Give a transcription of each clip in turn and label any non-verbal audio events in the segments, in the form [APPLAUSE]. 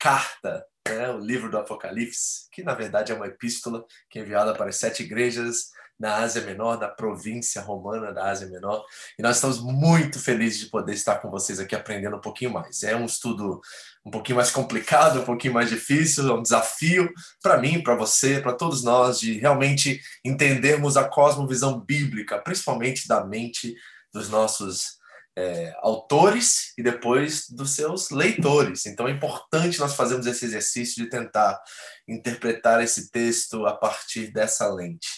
carta, né, o livro do Apocalipse, que na verdade é uma epístola que é enviada para as sete igrejas na Ásia Menor, na província romana da Ásia Menor. E nós estamos muito felizes de poder estar com vocês aqui aprendendo um pouquinho mais. É um estudo um pouquinho mais complicado, um pouquinho mais difícil, é um desafio para mim, para você, para todos nós, de realmente entendermos a cosmovisão bíblica, principalmente da mente dos nossos é, autores e depois dos seus leitores. Então é importante nós fazermos esse exercício de tentar interpretar esse texto a partir dessa lente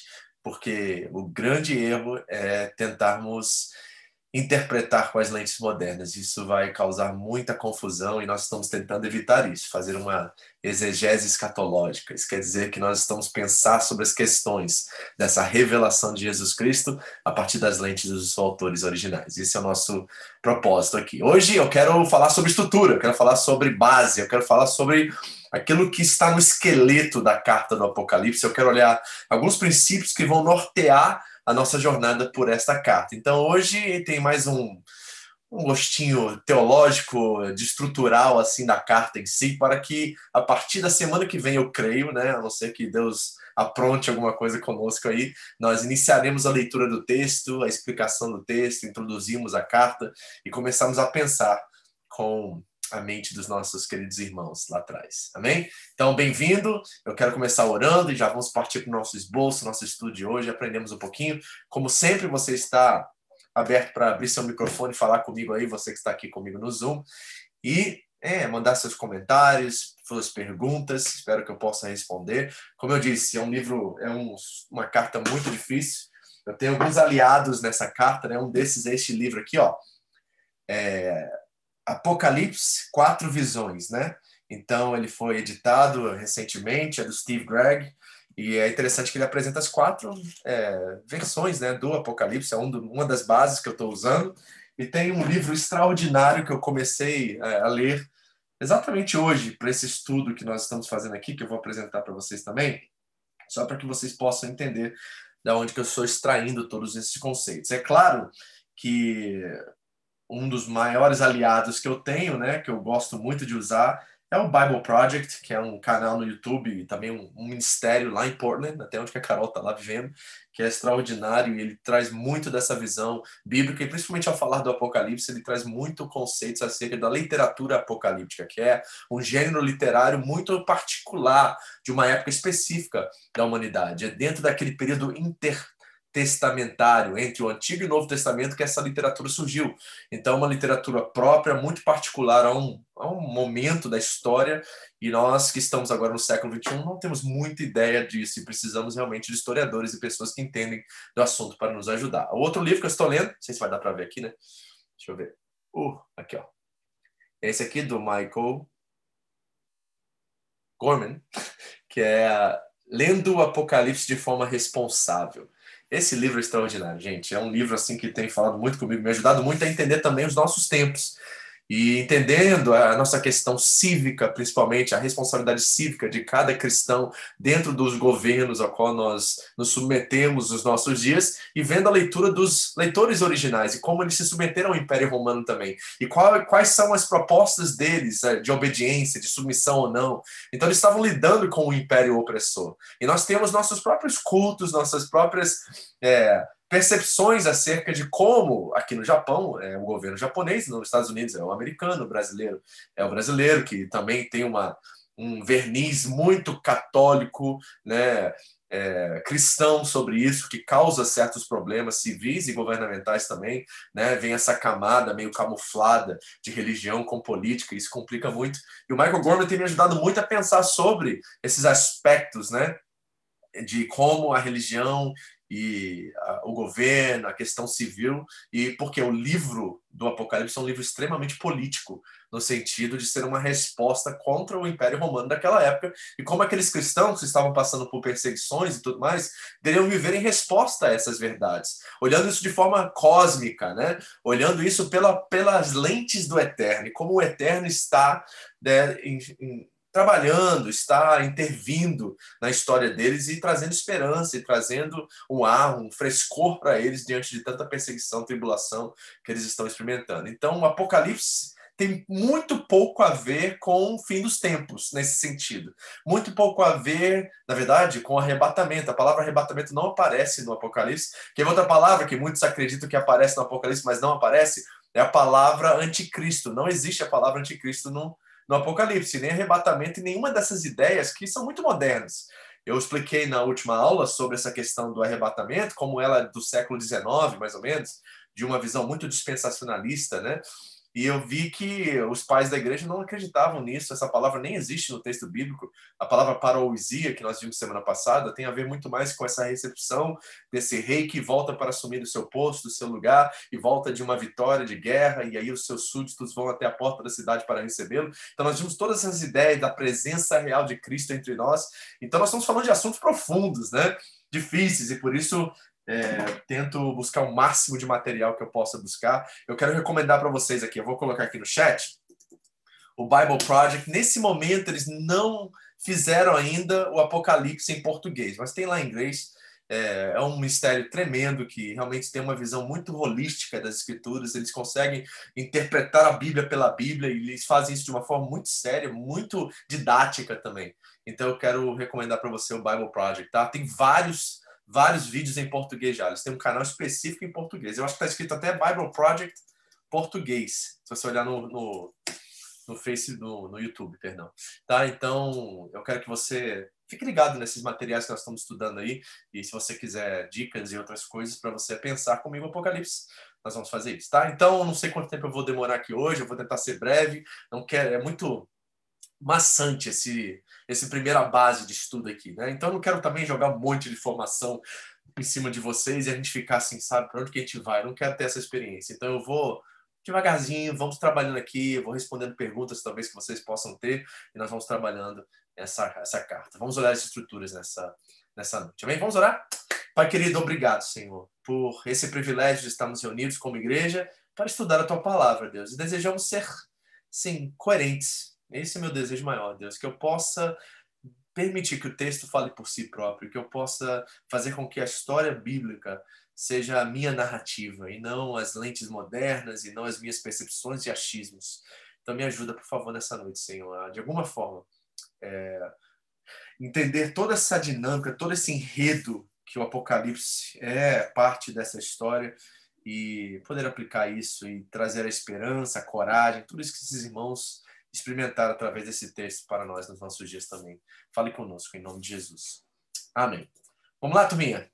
porque o grande erro é tentarmos interpretar com as lentes modernas. Isso vai causar muita confusão e nós estamos tentando evitar isso, fazer uma exegese escatológica. Isso quer dizer que nós estamos pensar sobre as questões dessa revelação de Jesus Cristo a partir das lentes dos autores originais. Esse é o nosso propósito aqui. Hoje eu quero falar sobre estrutura, eu quero falar sobre base, eu quero falar sobre aquilo que está no esqueleto da carta do Apocalipse. Eu quero olhar alguns princípios que vão nortear a nossa jornada por esta carta. Então, hoje tem mais um, um gostinho teológico, de estrutural, assim, da carta em si, para que a partir da semana que vem, eu creio, né, a não ser que Deus apronte alguma coisa conosco aí, nós iniciaremos a leitura do texto, a explicação do texto, introduzimos a carta e começamos a pensar com a mente dos nossos queridos irmãos lá atrás. Amém? Então, bem-vindo. Eu quero começar orando e já vamos partir para o nosso esboço, nosso estudo de hoje. Aprendemos um pouquinho. Como sempre, você está aberto para abrir seu microfone e falar comigo aí, você que está aqui comigo no Zoom. E é, mandar seus comentários, suas perguntas, espero que eu possa responder. Como eu disse, é um livro, é um, uma carta muito difícil. Eu tenho alguns aliados nessa carta, né? Um desses é este livro aqui, ó. É, Apocalipse, quatro visões, né? Então ele foi editado recentemente, é do Steve Gregg, e é interessante que ele apresenta as quatro é, versões né, do Apocalipse, é um do, uma das bases que eu estou usando. E tem um livro extraordinário que eu comecei é, a ler exatamente hoje, para esse estudo que nós estamos fazendo aqui, que eu vou apresentar para vocês também, só para que vocês possam entender da onde que eu estou extraindo todos esses conceitos. É claro que um dos maiores aliados que eu tenho, né, que eu gosto muito de usar, é o Bible Project, que é um canal no YouTube e também um, um ministério lá em Portland, até onde a Carol está lá vivendo, que é extraordinário e ele traz muito dessa visão bíblica e principalmente ao falar do Apocalipse, ele traz muito conceitos acerca da literatura apocalíptica, que é um gênero literário muito particular de uma época específica da humanidade. É dentro daquele período inter testamentário entre o Antigo e o Novo Testamento que essa literatura surgiu. Então, uma literatura própria, muito particular a um, a um momento da história, e nós que estamos agora no século XXI não temos muita ideia disso e precisamos realmente de historiadores e pessoas que entendem do assunto para nos ajudar. O outro livro que eu estou lendo, não sei se vai dar para ver aqui, né? Deixa eu ver. Uh, aqui, ó. Esse aqui do Michael Gorman, [LAUGHS] que é Lendo o Apocalipse de forma responsável. Esse livro é extraordinário, gente. É um livro assim que tem falado muito comigo, me ajudado muito a entender também os nossos tempos. E entendendo a nossa questão cívica, principalmente a responsabilidade cívica de cada cristão dentro dos governos ao qual nós nos submetemos nos nossos dias, e vendo a leitura dos leitores originais e como eles se submeteram ao Império Romano também, e qual, quais são as propostas deles eh, de obediência, de submissão ou não. Então, eles estavam lidando com o Império opressor. E nós temos nossos próprios cultos, nossas próprias. É, percepções acerca de como aqui no Japão é o governo japonês, nos Estados Unidos é o americano, o brasileiro é o brasileiro que também tem uma um verniz muito católico, né, é, cristão sobre isso, que causa certos problemas civis e governamentais também, né? Vem essa camada meio camuflada de religião com política, isso complica muito. E o Michael Gorman tem me ajudado muito a pensar sobre esses aspectos, né? De como a religião e a, o governo, a questão civil, e porque o livro do Apocalipse é um livro extremamente político, no sentido de ser uma resposta contra o Império Romano daquela época, e como aqueles cristãos que estavam passando por perseguições e tudo mais, deveriam viver em resposta a essas verdades, olhando isso de forma cósmica, né? olhando isso pela, pelas lentes do Eterno, e como o Eterno está né, em, em trabalhando, está intervindo na história deles e trazendo esperança e trazendo um ar, um frescor para eles diante de tanta perseguição, tribulação que eles estão experimentando. Então, o Apocalipse tem muito pouco a ver com o fim dos tempos, nesse sentido. Muito pouco a ver, na verdade, com arrebatamento. A palavra arrebatamento não aparece no Apocalipse. Que é outra palavra que muitos acreditam que aparece no Apocalipse, mas não aparece, é a palavra anticristo. Não existe a palavra anticristo no, no Apocalipse, nem arrebatamento e nenhuma dessas ideias que são muito modernas. Eu expliquei na última aula sobre essa questão do arrebatamento, como ela é do século XIX, mais ou menos, de uma visão muito dispensacionalista, né? E eu vi que os pais da igreja não acreditavam nisso. Essa palavra nem existe no texto bíblico. A palavra parousia, que nós vimos semana passada, tem a ver muito mais com essa recepção desse rei que volta para assumir o seu posto, o seu lugar, e volta de uma vitória de guerra, e aí os seus súditos vão até a porta da cidade para recebê-lo. Então nós vimos todas essas ideias da presença real de Cristo entre nós. Então nós estamos falando de assuntos profundos, né? Difíceis, e por isso é, tento buscar o máximo de material que eu possa buscar. Eu quero recomendar para vocês aqui, eu vou colocar aqui no chat, o Bible Project. Nesse momento, eles não fizeram ainda o Apocalipse em português, mas tem lá em inglês. É, é um mistério tremendo que realmente tem uma visão muito holística das escrituras. Eles conseguem interpretar a Bíblia pela Bíblia e eles fazem isso de uma forma muito séria, muito didática também. Então eu quero recomendar para você o Bible Project, tá? Tem vários vários vídeos em português já. Eles têm um canal específico em português. Eu acho que está escrito até Bible Project português, se você olhar no, no, no Face, no, no YouTube, perdão. Tá? Então, eu quero que você fique ligado nesses materiais que nós estamos estudando aí. E se você quiser dicas e outras coisas para você pensar comigo Apocalipse, nós vamos fazer isso, tá? Então, não sei quanto tempo eu vou demorar aqui hoje, eu vou tentar ser breve. Não quero, é muito maçante esse, esse primeira base de estudo aqui, né? Então eu não quero também jogar um monte de informação em cima de vocês e a gente ficar assim, sabe, para onde que a gente vai? Eu não quero ter essa experiência. Então eu vou devagarzinho, vamos trabalhando aqui, vou respondendo perguntas talvez que vocês possam ter e nós vamos trabalhando essa, essa carta. Vamos olhar as estruturas nessa, nessa noite. Amém? Vamos orar? Pai querido, obrigado, Senhor, por esse privilégio de estarmos reunidos como igreja para estudar a tua palavra, Deus. E desejamos ser, sim, coerentes esse é o meu desejo maior, Deus, que eu possa permitir que o texto fale por si próprio, que eu possa fazer com que a história bíblica seja a minha narrativa e não as lentes modernas e não as minhas percepções e achismos. Então me ajuda, por favor, nessa noite, Senhor, de alguma forma é, entender toda essa dinâmica, todo esse enredo que o Apocalipse é parte dessa história e poder aplicar isso e trazer a esperança, a coragem, tudo isso que esses irmãos experimentar através desse texto para nós nos nossos dias também. Fale conosco, em nome de Jesus. Amém. Vamos lá, turminha.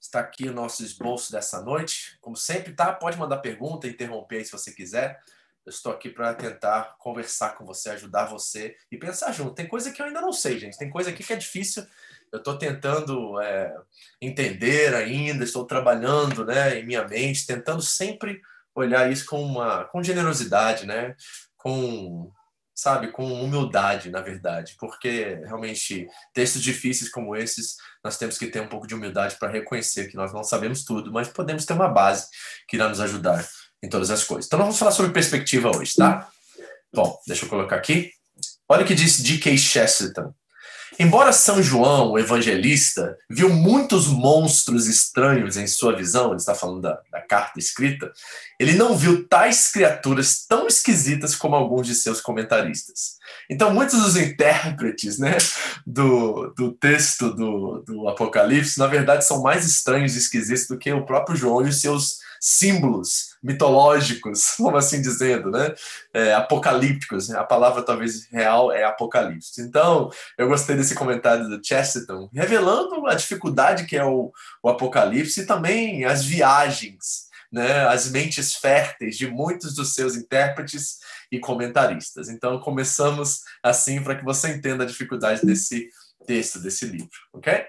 Está aqui o nosso esboço dessa noite. Como sempre, tá? Pode mandar pergunta, interromper aí se você quiser. Eu estou aqui para tentar conversar com você, ajudar você e pensar junto. Tem coisa que eu ainda não sei, gente. Tem coisa aqui que é difícil. Eu estou tentando é, entender ainda, estou trabalhando né, em minha mente, tentando sempre olhar isso com uma com generosidade, né? Com, sabe, com humildade, na verdade, porque realmente textos difíceis como esses, nós temos que ter um pouco de humildade para reconhecer que nós não sabemos tudo, mas podemos ter uma base que irá nos ajudar em todas as coisas. Então, nós vamos falar sobre perspectiva hoje, tá? Bom, deixa eu colocar aqui. Olha o que disse D.K. Chesterton. Embora São João, o evangelista, viu muitos monstros estranhos em sua visão, ele está falando da, da, carta escrita, ele não viu tais criaturas tão esquisitas como alguns de seus comentaristas. Então, muitos dos intérpretes né, do, do texto do, do Apocalipse, na verdade, são mais estranhos e esquisitos do que o próprio João e os seus símbolos mitológicos, [LAUGHS] como assim dizendo, né? É, apocalípticos. Né? A palavra talvez real é apocalipse. Então, eu gostei desse comentário do Chesterton, revelando a dificuldade que é o, o apocalipse e também as viagens, né? As mentes férteis de muitos dos seus intérpretes e comentaristas. Então, começamos assim para que você entenda a dificuldade desse texto, desse livro, ok?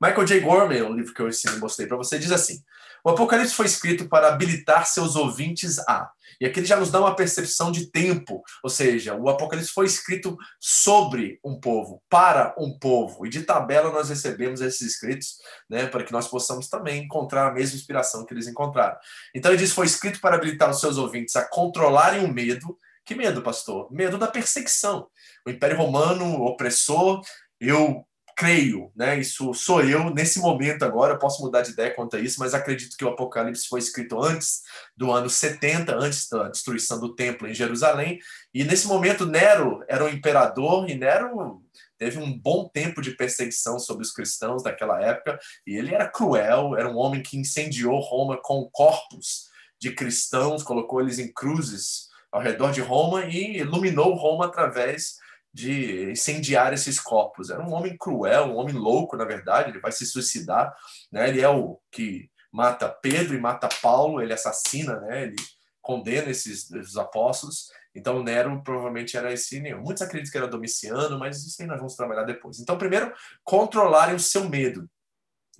Michael J. Gorman, um livro que eu ensino e mostrei para você, diz assim: o Apocalipse foi escrito para habilitar seus ouvintes a. E aqui ele já nos dá uma percepção de tempo, ou seja, o Apocalipse foi escrito sobre um povo, para um povo. E de tabela nós recebemos esses escritos, né, para que nós possamos também encontrar a mesma inspiração que eles encontraram. Então ele diz: foi escrito para habilitar os seus ouvintes a controlarem o medo. Que medo, pastor? Medo da perseguição. O Império Romano opressor, eu creio, né? Isso sou eu nesse momento agora, posso mudar de ideia quanto a isso, mas acredito que o Apocalipse foi escrito antes do ano 70, antes da destruição do templo em Jerusalém, e nesse momento Nero era o imperador e Nero teve um bom tempo de perseguição sobre os cristãos daquela época, e ele era cruel, era um homem que incendiou Roma com corpos de cristãos, colocou eles em cruzes ao redor de Roma e iluminou Roma através de incendiar esses corpos. Era um homem cruel, um homem louco, na verdade, ele vai se suicidar, né? Ele é o que mata Pedro e mata Paulo, ele assassina, né? Ele condena esses, esses apóstolos. Então Nero provavelmente era esse. Muitos acreditam que era Domiciano, mas isso aí nós vamos trabalhar depois. Então, primeiro, controlarem o seu medo.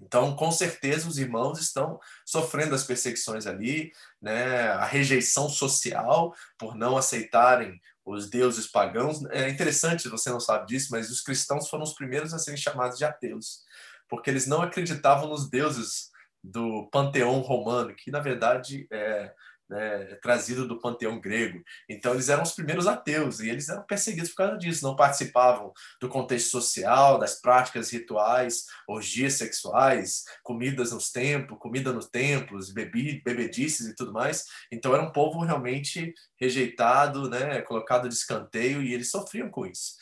Então, com certeza, os irmãos estão sofrendo as perseguições ali, né? a rejeição social por não aceitarem os deuses pagãos. É interessante, você não sabe disso, mas os cristãos foram os primeiros a serem chamados de ateus, porque eles não acreditavam nos deuses do panteão romano, que na verdade é, né, trazido do panteão grego. Então, eles eram os primeiros ateus e eles eram perseguidos por causa disso. Não participavam do contexto social, das práticas rituais, orgias sexuais, comidas nos templos, comida nos templos, bebi, bebedices e tudo mais. Então, era um povo realmente rejeitado, né, colocado de escanteio e eles sofriam com isso.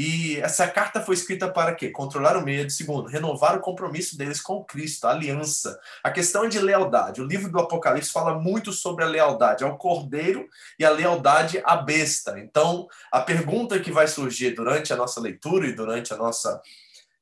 E essa carta foi escrita para quê? Controlar o medo. Segundo, renovar o compromisso deles com Cristo, a aliança. A questão é de lealdade. O livro do Apocalipse fala muito sobre a lealdade ao cordeiro e a lealdade à besta. Então, a pergunta que vai surgir durante a nossa leitura e durante a nossa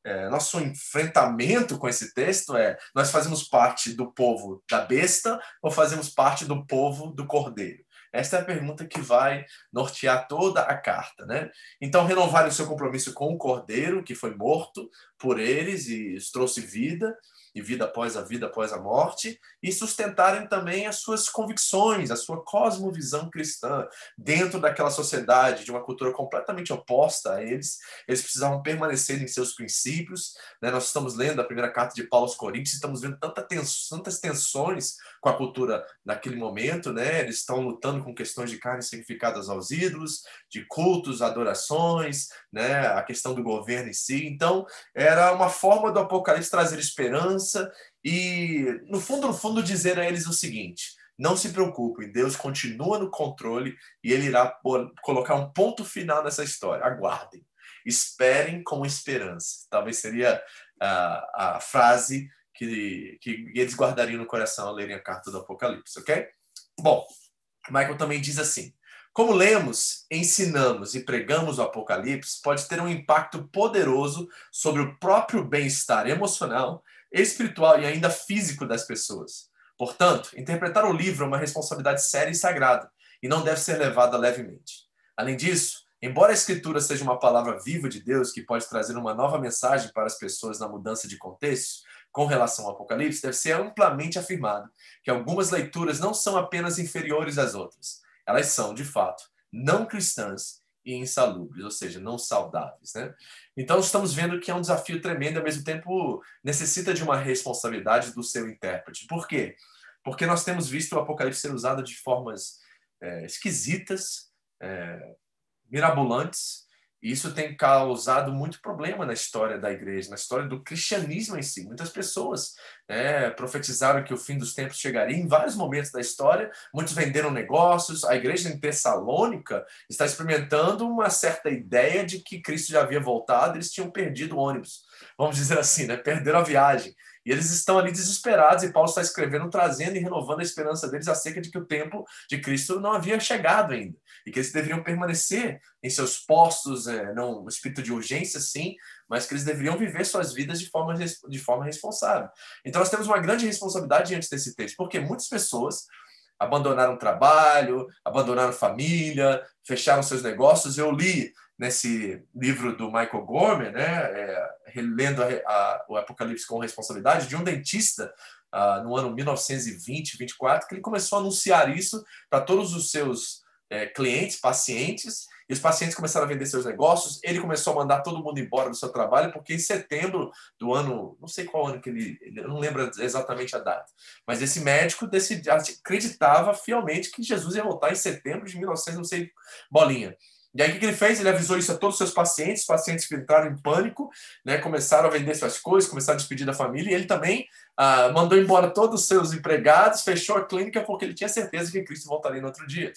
é, nosso enfrentamento com esse texto é: nós fazemos parte do povo da besta ou fazemos parte do povo do cordeiro? Esta é a pergunta que vai nortear toda a carta, né? Então, renovar o seu compromisso com o Cordeiro, que foi morto por eles e trouxe vida, e vida após a vida, após a morte, e sustentarem também as suas convicções, a sua cosmovisão cristã dentro daquela sociedade, de uma cultura completamente oposta a eles. Eles precisavam permanecer em seus princípios. Né? Nós estamos lendo a primeira carta de Paulo aos Coríntios estamos vendo tanta tantas tensões com a cultura naquele momento. Né? Eles estão lutando com questões de carne sacrificadas aos ídolos, de cultos, adorações, né? a questão do governo em si. Então, era uma forma do Apocalipse trazer esperança e, no fundo, no fundo, dizer a eles o seguinte: não se preocupem, Deus continua no controle e ele irá colocar um ponto final nessa história. Aguardem, esperem com esperança. Talvez seria a, a frase que, que eles guardariam no coração ao lerem a carta do Apocalipse, ok? Bom, Michael também diz assim: como lemos, ensinamos e pregamos o Apocalipse, pode ter um impacto poderoso sobre o próprio bem-estar emocional espiritual e ainda físico das pessoas. Portanto, interpretar o livro é uma responsabilidade séria e sagrada e não deve ser levada levemente. Além disso, embora a Escritura seja uma palavra viva de Deus que pode trazer uma nova mensagem para as pessoas na mudança de contexto, com relação ao Apocalipse, deve ser amplamente afirmado que algumas leituras não são apenas inferiores às outras. Elas são, de fato, não cristãs e insalubres, ou seja, não saudáveis. Né? Então, estamos vendo que é um desafio tremendo e, ao mesmo tempo, necessita de uma responsabilidade do seu intérprete. Por quê? Porque nós temos visto o Apocalipse ser usado de formas é, esquisitas, é, mirabolantes, isso tem causado muito problema na história da igreja, na história do cristianismo em si. Muitas pessoas né, profetizaram que o fim dos tempos chegaria em vários momentos da história. Muitos venderam negócios. A igreja em Tessalônica está experimentando uma certa ideia de que Cristo já havia voltado, eles tinham perdido o ônibus. Vamos dizer assim, né? perderam a viagem. E eles estão ali desesperados, e Paulo está escrevendo, trazendo e renovando a esperança deles acerca de que o tempo de Cristo não havia chegado ainda, e que eles deveriam permanecer em seus postos, é, não no espírito de urgência, sim, mas que eles deveriam viver suas vidas de forma, de forma responsável. Então nós temos uma grande responsabilidade diante desse texto, porque muitas pessoas abandonaram trabalho, abandonaram família, fecharam seus negócios. Eu li nesse livro do Michael Gorman, né, é, relendo a, a, o Apocalipse com responsabilidade, de um dentista uh, no ano 1920, 24, que ele começou a anunciar isso para todos os seus é, clientes, pacientes, e os pacientes começaram a vender seus negócios. Ele começou a mandar todo mundo embora do seu trabalho, porque em setembro do ano, não sei qual ano que ele, eu não lembro exatamente a data, mas esse médico decidia, acreditava fielmente que Jesus ia voltar em setembro de 1900, não sei, bolinha. E aí, o que ele fez? Ele avisou isso a todos os seus pacientes, pacientes entraram em pânico, né, começaram a vender suas coisas, começaram a despedir da família, e ele também ah, mandou embora todos os seus empregados, fechou a clínica porque ele tinha certeza que Cristo voltaria no outro dia.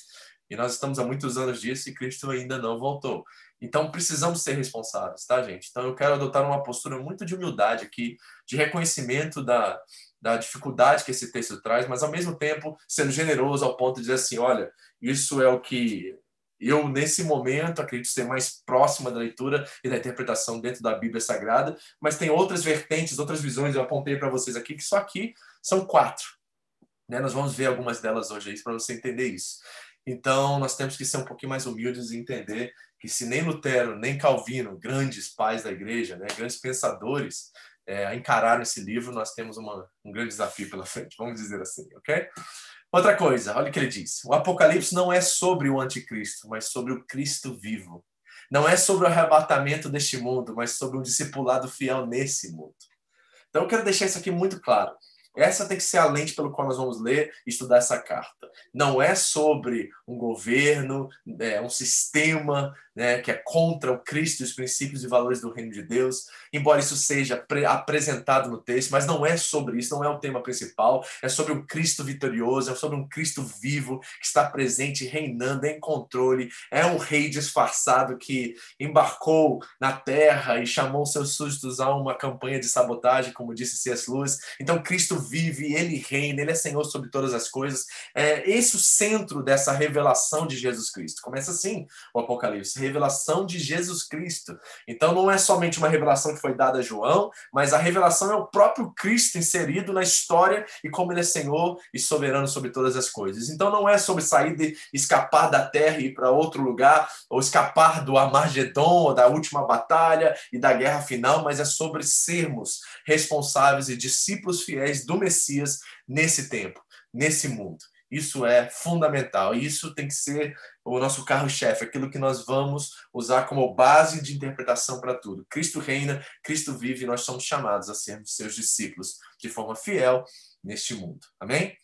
E nós estamos há muitos anos disso e Cristo ainda não voltou. Então precisamos ser responsáveis, tá, gente? Então eu quero adotar uma postura muito de humildade aqui, de reconhecimento da, da dificuldade que esse texto traz, mas ao mesmo tempo sendo generoso ao ponto de dizer assim: olha, isso é o que eu, nesse momento, acredito ser mais próxima da leitura e da interpretação dentro da Bíblia Sagrada, mas tem outras vertentes, outras visões, eu apontei para vocês aqui, que só aqui são quatro. Né? Nós vamos ver algumas delas hoje para você entender isso. Então, nós temos que ser um pouquinho mais humildes e entender que se nem Lutero, nem Calvino, grandes pais da igreja, né, grandes pensadores, é, encararam esse livro, nós temos uma, um grande desafio pela frente, vamos dizer assim, ok? Outra coisa, olha o que ele diz. O Apocalipse não é sobre o anticristo, mas sobre o Cristo vivo. Não é sobre o arrebatamento deste mundo, mas sobre um discipulado fiel nesse mundo. Então eu quero deixar isso aqui muito claro. Essa tem que ser a lente pelo qual nós vamos ler e estudar essa carta. Não é sobre um governo, é, um sistema né, que é contra o Cristo e os princípios e valores do reino de Deus, embora isso seja apresentado no texto, mas não é sobre isso, não é o tema principal. É sobre um Cristo vitorioso, é sobre um Cristo vivo que está presente, reinando, em controle. É um rei disfarçado que embarcou na terra e chamou seus súditos a uma campanha de sabotagem, como disse C.S. Lewis. Então, Cristo vive, ele reina, ele é Senhor sobre todas as coisas. É esse o centro dessa revelação de Jesus Cristo. Começa assim o Apocalipse, revelação de Jesus Cristo. Então não é somente uma revelação que foi dada a João, mas a revelação é o próprio Cristo inserido na história e como ele é Senhor e soberano sobre todas as coisas. Então não é sobre sair de escapar da terra e ir para outro lugar, ou escapar do Armagedon, da última batalha e da guerra final, mas é sobre sermos responsáveis e discípulos fiéis do Messias nesse tempo, nesse mundo. Isso é fundamental. Isso tem que ser o nosso carro-chefe, aquilo que nós vamos usar como base de interpretação para tudo. Cristo reina, Cristo vive e nós somos chamados a sermos seus discípulos de forma fiel neste mundo. Amém?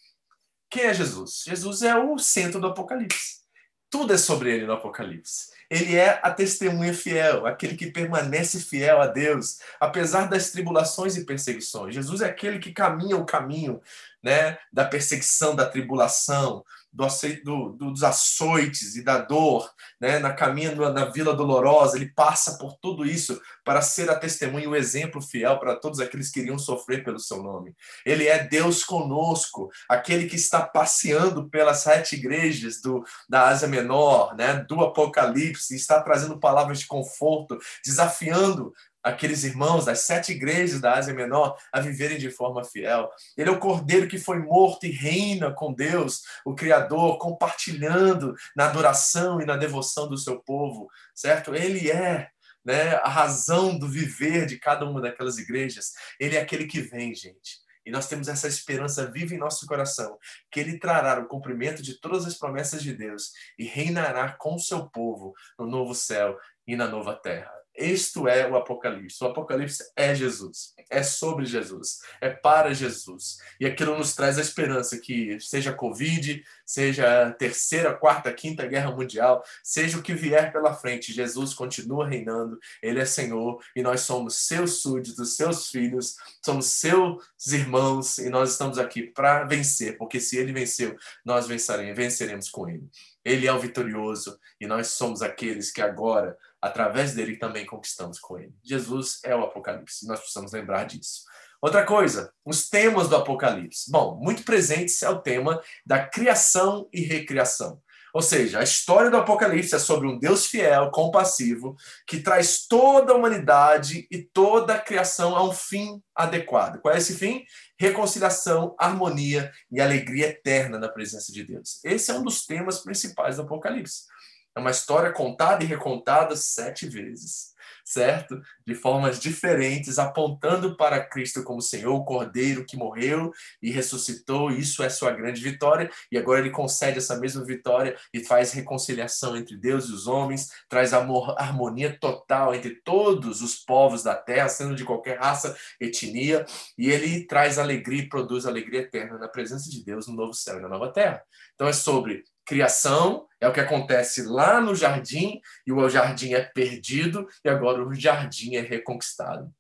Quem é Jesus? Jesus é o centro do Apocalipse. Tudo é sobre ele no Apocalipse. Ele é a testemunha fiel, aquele que permanece fiel a Deus, apesar das tribulações e perseguições. Jesus é aquele que caminha o caminho né, da perseguição, da tribulação, do, do, dos açoites e da dor, né, na caminho na Vila Dolorosa, ele passa por tudo isso para ser a testemunha, o exemplo fiel para todos aqueles que iriam sofrer pelo seu nome. Ele é Deus conosco, aquele que está passeando pelas sete igrejas do, da Ásia Menor, né, do Apocalipse, está trazendo palavras de conforto, desafiando aqueles irmãos das sete igrejas da Ásia Menor a viverem de forma fiel. Ele é o cordeiro que foi morto e reina com Deus, o Criador, compartilhando na adoração e na devoção do seu povo, certo? Ele é né, a razão do viver de cada uma daquelas igrejas. Ele é aquele que vem, gente. E nós temos essa esperança viva em nosso coração, que ele trará o cumprimento de todas as promessas de Deus e reinará com o seu povo no novo céu e na nova terra. Isto é o Apocalipse. O Apocalipse é Jesus, é sobre Jesus, é para Jesus. E aquilo nos traz a esperança que seja Covid, seja a terceira, quarta, quinta guerra mundial, seja o que vier pela frente, Jesus continua reinando, ele é Senhor e nós somos seus súditos, seus filhos, somos seus irmãos e nós estamos aqui para vencer, porque se ele venceu, nós venceremos, venceremos com ele. Ele é o vitorioso e nós somos aqueles que agora através dele também conquistamos com ele. Jesus é o Apocalipse, nós precisamos lembrar disso. Outra coisa, os temas do Apocalipse. Bom, muito presentes é o tema da criação e recriação. Ou seja, a história do Apocalipse é sobre um Deus fiel, compassivo, que traz toda a humanidade e toda a criação a um fim adequado. Qual é esse fim? Reconciliação, harmonia e alegria eterna na presença de Deus. Esse é um dos temas principais do Apocalipse. É uma história contada e recontada sete vezes, certo? De formas diferentes, apontando para Cristo como Senhor, o Cordeiro que morreu e ressuscitou. Isso é sua grande vitória. E agora ele concede essa mesma vitória e faz reconciliação entre Deus e os homens, traz amor, harmonia total entre todos os povos da terra, sendo de qualquer raça, etnia. E ele traz alegria e produz alegria eterna na presença de Deus no novo céu e na nova terra. Então é sobre Criação é o que acontece lá no jardim, e o jardim é perdido, e agora o jardim é reconquistado.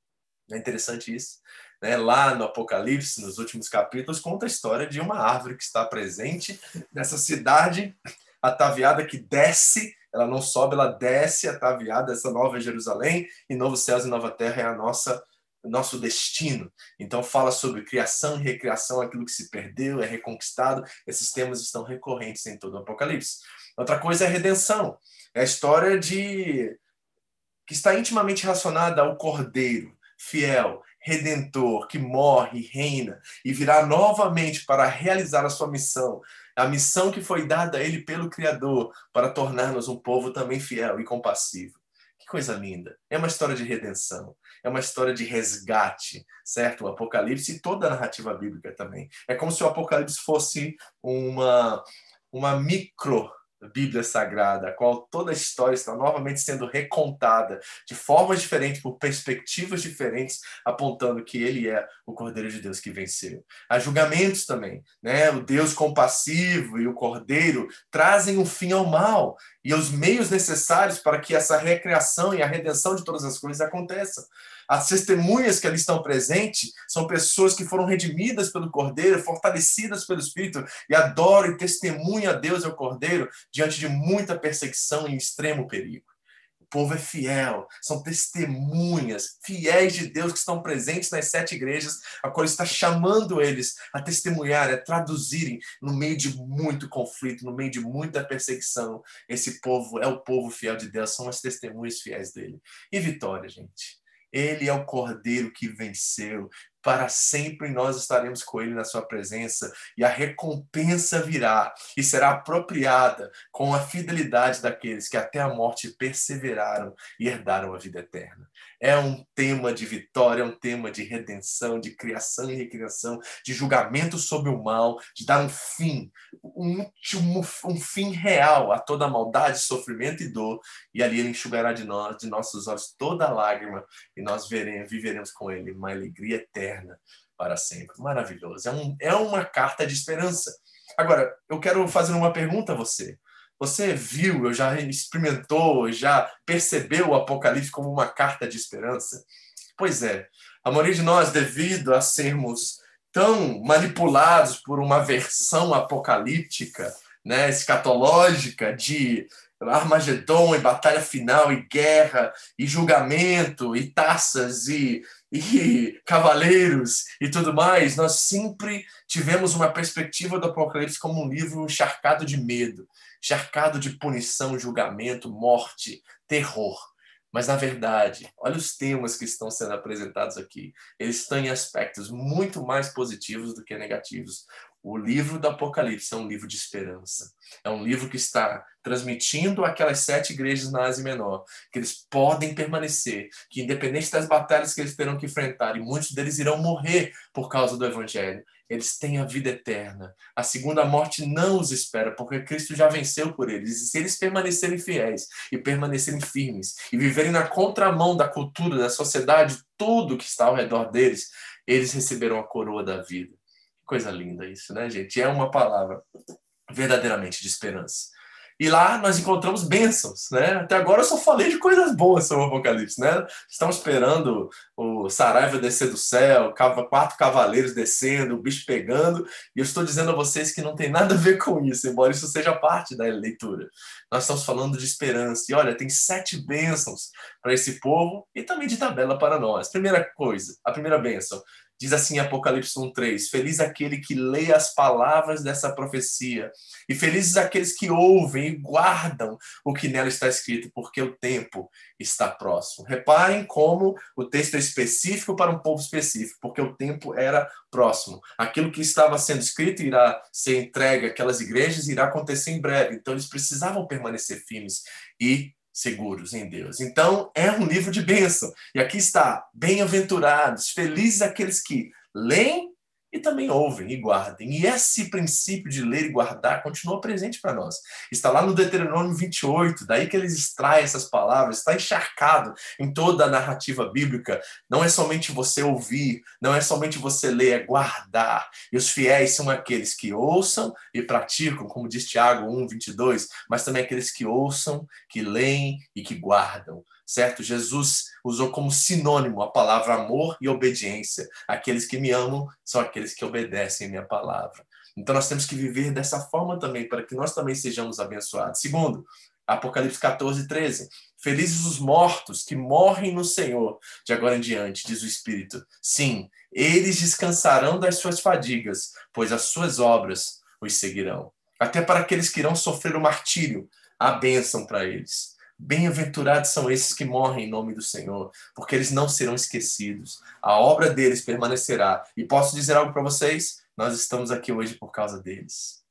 É interessante isso. Né? Lá no Apocalipse, nos últimos capítulos, conta a história de uma árvore que está presente nessa cidade ataviada que desce, ela não sobe, ela desce ataviada, essa nova Jerusalém, e novos céus e nova terra é a nossa nosso destino. Então fala sobre criação e recriação, aquilo que se perdeu, é reconquistado. Esses temas estão recorrentes em todo o Apocalipse. Outra coisa é a redenção. É a história de que está intimamente relacionada ao Cordeiro, fiel, redentor, que morre, reina e virá novamente para realizar a sua missão, a missão que foi dada a ele pelo Criador, para tornar-nos um povo também fiel e compassivo. Que coisa linda! É uma história de redenção é uma história de resgate, certo? O Apocalipse e toda a narrativa bíblica também. É como se o Apocalipse fosse uma, uma micro Bíblia Sagrada, a qual toda a história está novamente sendo recontada de formas diferentes, por perspectivas diferentes, apontando que ele é o Cordeiro de Deus que venceu. Há julgamentos também, né? O Deus compassivo e o Cordeiro trazem um fim ao mal e os meios necessários para que essa recriação e a redenção de todas as coisas aconteçam. As testemunhas que ali estão presentes são pessoas que foram redimidas pelo Cordeiro, fortalecidas pelo Espírito e adoram e testemunham a Deus e ao Cordeiro diante de muita perseguição e extremo perigo. O povo é fiel, são testemunhas fiéis de Deus que estão presentes nas sete igrejas, a qual está chamando eles a testemunhar, a traduzirem no meio de muito conflito, no meio de muita perseguição. Esse povo é o povo fiel de Deus, são as testemunhas fiéis dele. E vitória, gente. Ele é o cordeiro que venceu. Para sempre nós estaremos com ele na sua presença e a recompensa virá e será apropriada com a fidelidade daqueles que até a morte perseveraram e herdaram a vida eterna. É um tema de vitória, é um tema de redenção, de criação e recriação, de julgamento sobre o mal, de dar um fim, um último, um fim real a toda maldade, sofrimento e dor. E ali ele enxugará de nós, de nossos olhos, toda lágrima e nós veremos, viveremos com ele uma alegria eterna para sempre. Maravilhoso. É, um, é uma carta de esperança. Agora, eu quero fazer uma pergunta a você. Você viu, já experimentou, já percebeu o Apocalipse como uma carta de esperança? Pois é, a maioria de nós, devido a sermos tão manipulados por uma versão apocalíptica, né, escatológica de Armagedon e batalha final e guerra e julgamento e taças e, e [LAUGHS] cavaleiros e tudo mais, nós sempre tivemos uma perspectiva do Apocalipse como um livro encharcado de medo, encharcado de punição, julgamento, morte, terror. Mas, na verdade, olha os temas que estão sendo apresentados aqui. Eles estão em aspectos muito mais positivos do que negativos. O livro do Apocalipse é um livro de esperança. É um livro que está transmitindo aquelas sete igrejas na Ásia Menor que eles podem permanecer, que independente das batalhas que eles terão que enfrentar, e muitos deles irão morrer por causa do Evangelho, eles têm a vida eterna. A segunda morte não os espera, porque Cristo já venceu por eles. E se eles permanecerem fiéis e permanecerem firmes e viverem na contramão da cultura, da sociedade, tudo que está ao redor deles, eles receberão a coroa da vida. Coisa linda isso, né, gente? É uma palavra verdadeiramente de esperança. E lá nós encontramos bênçãos, né? Até agora eu só falei de coisas boas sobre o Apocalipse, né? Estamos esperando o Saraiva descer do céu, quatro cavaleiros descendo, o bicho pegando, e eu estou dizendo a vocês que não tem nada a ver [LAUGHS] com isso, embora isso seja parte da leitura. Nós estamos falando de esperança, e olha, tem sete bênçãos para esse povo e também de tabela para nós. Primeira coisa, a primeira bênção, Diz assim Apocalipse 1:3: Feliz aquele que lê as palavras dessa profecia, e felizes aqueles que ouvem e guardam o que nela está escrito, porque o tempo está próximo. Reparem como o texto é específico para um povo específico, porque o tempo era próximo. Aquilo que estava sendo escrito irá ser entregue àquelas igrejas irá acontecer em breve. Então eles precisavam permanecer firmes e seguros em Deus. Então, é um livro de bênção. E aqui está: bem-aventurados, felizes aqueles que leem e também ouvem e guardem. E esse princípio de ler e guardar continua presente para nós. Está lá no Deuteronômio 28, daí que eles extraem essas palavras, está encharcado em toda a narrativa bíblica. Não é somente você ouvir, não é somente você ler, é guardar. E os fiéis são aqueles que ouçam e praticam, como diz Tiago 1, 22, mas também aqueles que ouçam, que leem e que guardam certo? Jesus usou como sinônimo a palavra amor e obediência. Aqueles que me amam são aqueles que obedecem a minha palavra. Então nós temos que viver dessa forma também, para que nós também sejamos abençoados. Segundo, Apocalipse 14, 13. Felizes os mortos que morrem no Senhor, de agora em diante, diz o Espírito. Sim, eles descansarão das suas fadigas, pois as suas obras os seguirão. Até para aqueles que irão sofrer o martírio, a bênção para eles. Bem-aventurados são esses que morrem em nome do Senhor, porque eles não serão esquecidos. A obra deles permanecerá. E posso dizer algo para vocês? Nós estamos aqui hoje por causa deles.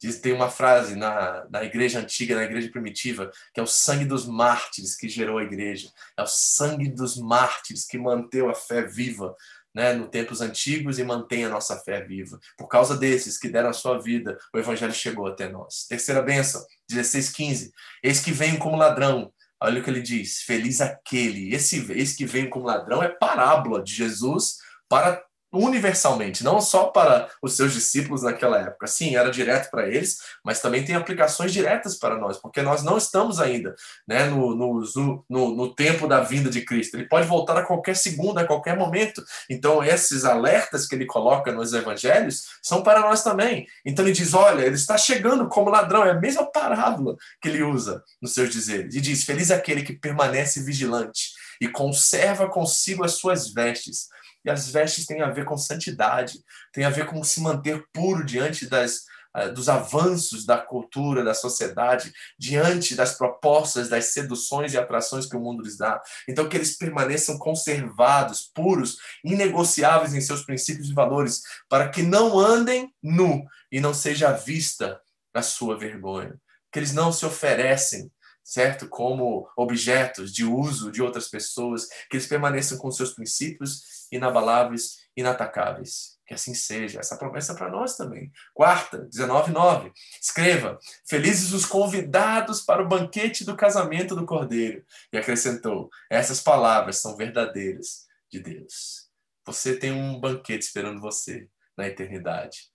Diz, tem uma frase na, na igreja antiga, na igreja primitiva, que é o sangue dos mártires que gerou a igreja. É o sangue dos mártires que manteve a fé viva né, no tempos antigos e mantém a nossa fé viva. Por causa desses que deram a sua vida, o evangelho chegou até nós. Terceira bênção, 16, 15. Eis que vem como ladrão. Olha o que ele diz: Feliz aquele. Esse, esse que vem como ladrão é parábola de Jesus para universalmente, não só para os seus discípulos naquela época. Sim, era direto para eles, mas também tem aplicações diretas para nós, porque nós não estamos ainda né, no, no, no, no, tempo da vinda de Cristo. Ele pode voltar a qualquer segundo, a qualquer momento. Então, esses alertas que ele coloca nos evangelhos são para nós também. Então, ele diz: olha, ele está chegando como ladrão. É a mesma parábola que ele usa nos seus dizeres. E diz: Feliz aquele que permanece vigilante e conserva consigo as suas vestes e as vestes têm a ver com santidade, tem a ver com se manter puro diante das, uh, dos avanços da cultura, da sociedade, diante das propostas, das seduções e atrações que o mundo lhes dá. Então, que eles permaneçam conservados, puros, inegociáveis em seus princípios e valores, para que não andem nu e não seja vista a sua vergonha. Que eles não se oferecem certo? Como objetos de uso de outras pessoas, que eles permaneçam com seus princípios inabaláveis, inatacáveis. Que assim seja. Essa promessa é para nós também. Quarta, 19, 9. Escreva: Felizes os convidados para o banquete do casamento do Cordeiro. E acrescentou: Essas palavras são verdadeiras de Deus. Você tem um banquete esperando você na eternidade.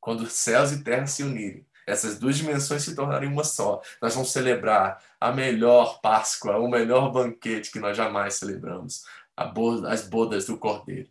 Quando céus e terra se unirem, essas duas dimensões se tornarem uma só. Nós vamos celebrar a melhor Páscoa, o melhor banquete que nós jamais celebramos, as bodas do Cordeiro.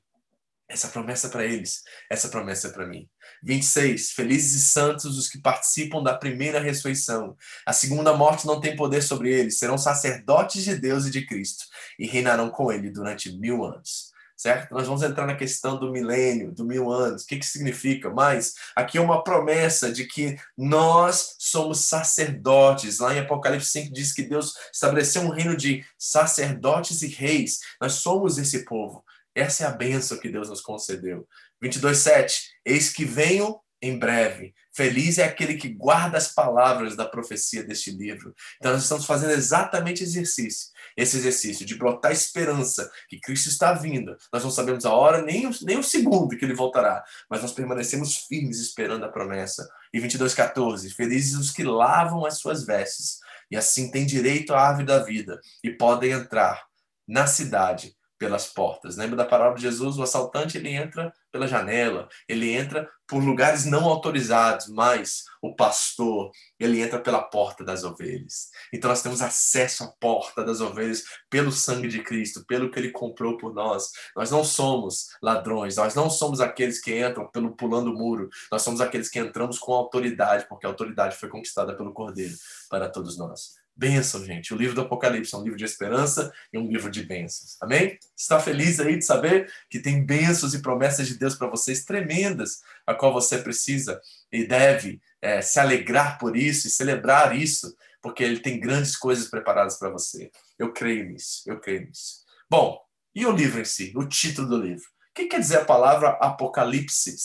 Essa promessa é para eles, essa promessa é para mim. 26. Felizes e santos os que participam da primeira ressurreição. A segunda morte não tem poder sobre eles, serão sacerdotes de Deus e de Cristo e reinarão com ele durante mil anos certo? Nós vamos entrar na questão do milênio, do mil anos, o que, que significa, mas aqui é uma promessa de que nós somos sacerdotes. Lá em Apocalipse 5 diz que Deus estabeleceu um reino de sacerdotes e reis. Nós somos esse povo. Essa é a bênção que Deus nos concedeu. 22:7 Eis que venho em breve. Feliz é aquele que guarda as palavras da profecia deste livro. Então, nós estamos fazendo exatamente exercício, esse exercício de brotar esperança que Cristo está vindo. Nós não sabemos a hora nem o, nem o segundo que ele voltará, mas nós permanecemos firmes esperando a promessa. E 22,14: Felizes os que lavam as suas vestes, e assim têm direito à árvore da vida, e podem entrar na cidade pelas portas. Lembra da palavra de Jesus? O assaltante ele entra pela janela, ele entra por lugares não autorizados, mas o pastor, ele entra pela porta das ovelhas. Então nós temos acesso à porta das ovelhas pelo sangue de Cristo, pelo que ele comprou por nós. Nós não somos ladrões, nós não somos aqueles que entram pelo pulando o muro, nós somos aqueles que entramos com autoridade, porque a autoridade foi conquistada pelo Cordeiro para todos nós. Bênção, gente. O livro do Apocalipse é um livro de esperança e um livro de bênçãos. Amém? Está feliz aí de saber que tem bênçãos e promessas de Deus para vocês tremendas, a qual você precisa e deve é, se alegrar por isso e celebrar isso, porque Ele tem grandes coisas preparadas para você. Eu creio nisso, eu creio nisso. Bom, e o livro em si, o título do livro? O que quer dizer a palavra Apocalipse?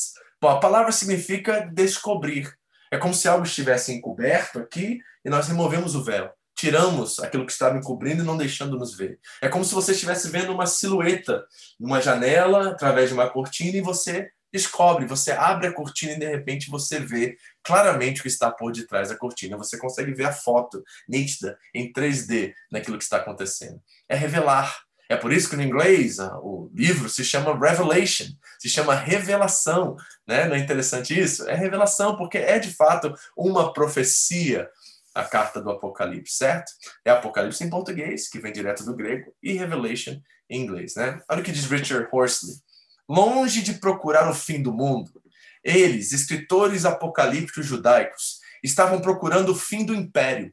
Bom, a palavra significa descobrir. É como se algo estivesse encoberto aqui e nós removemos o véu tiramos aquilo que estava encobrindo e não deixando nos ver. É como se você estivesse vendo uma silhueta numa janela através de uma cortina e você descobre, você abre a cortina e de repente você vê claramente o que está por detrás da cortina. Você consegue ver a foto nítida em 3D naquilo que está acontecendo. É revelar. É por isso que no inglês o livro se chama Revelation, se chama revelação, né? Não é interessante isso? É revelação porque é de fato uma profecia a carta do Apocalipse, certo? É Apocalipse em português, que vem direto do grego, e Revelation em inglês, né? Olha o que diz Richard Horsley. Longe de procurar o fim do mundo, eles, escritores apocalípticos judaicos, estavam procurando o fim do império.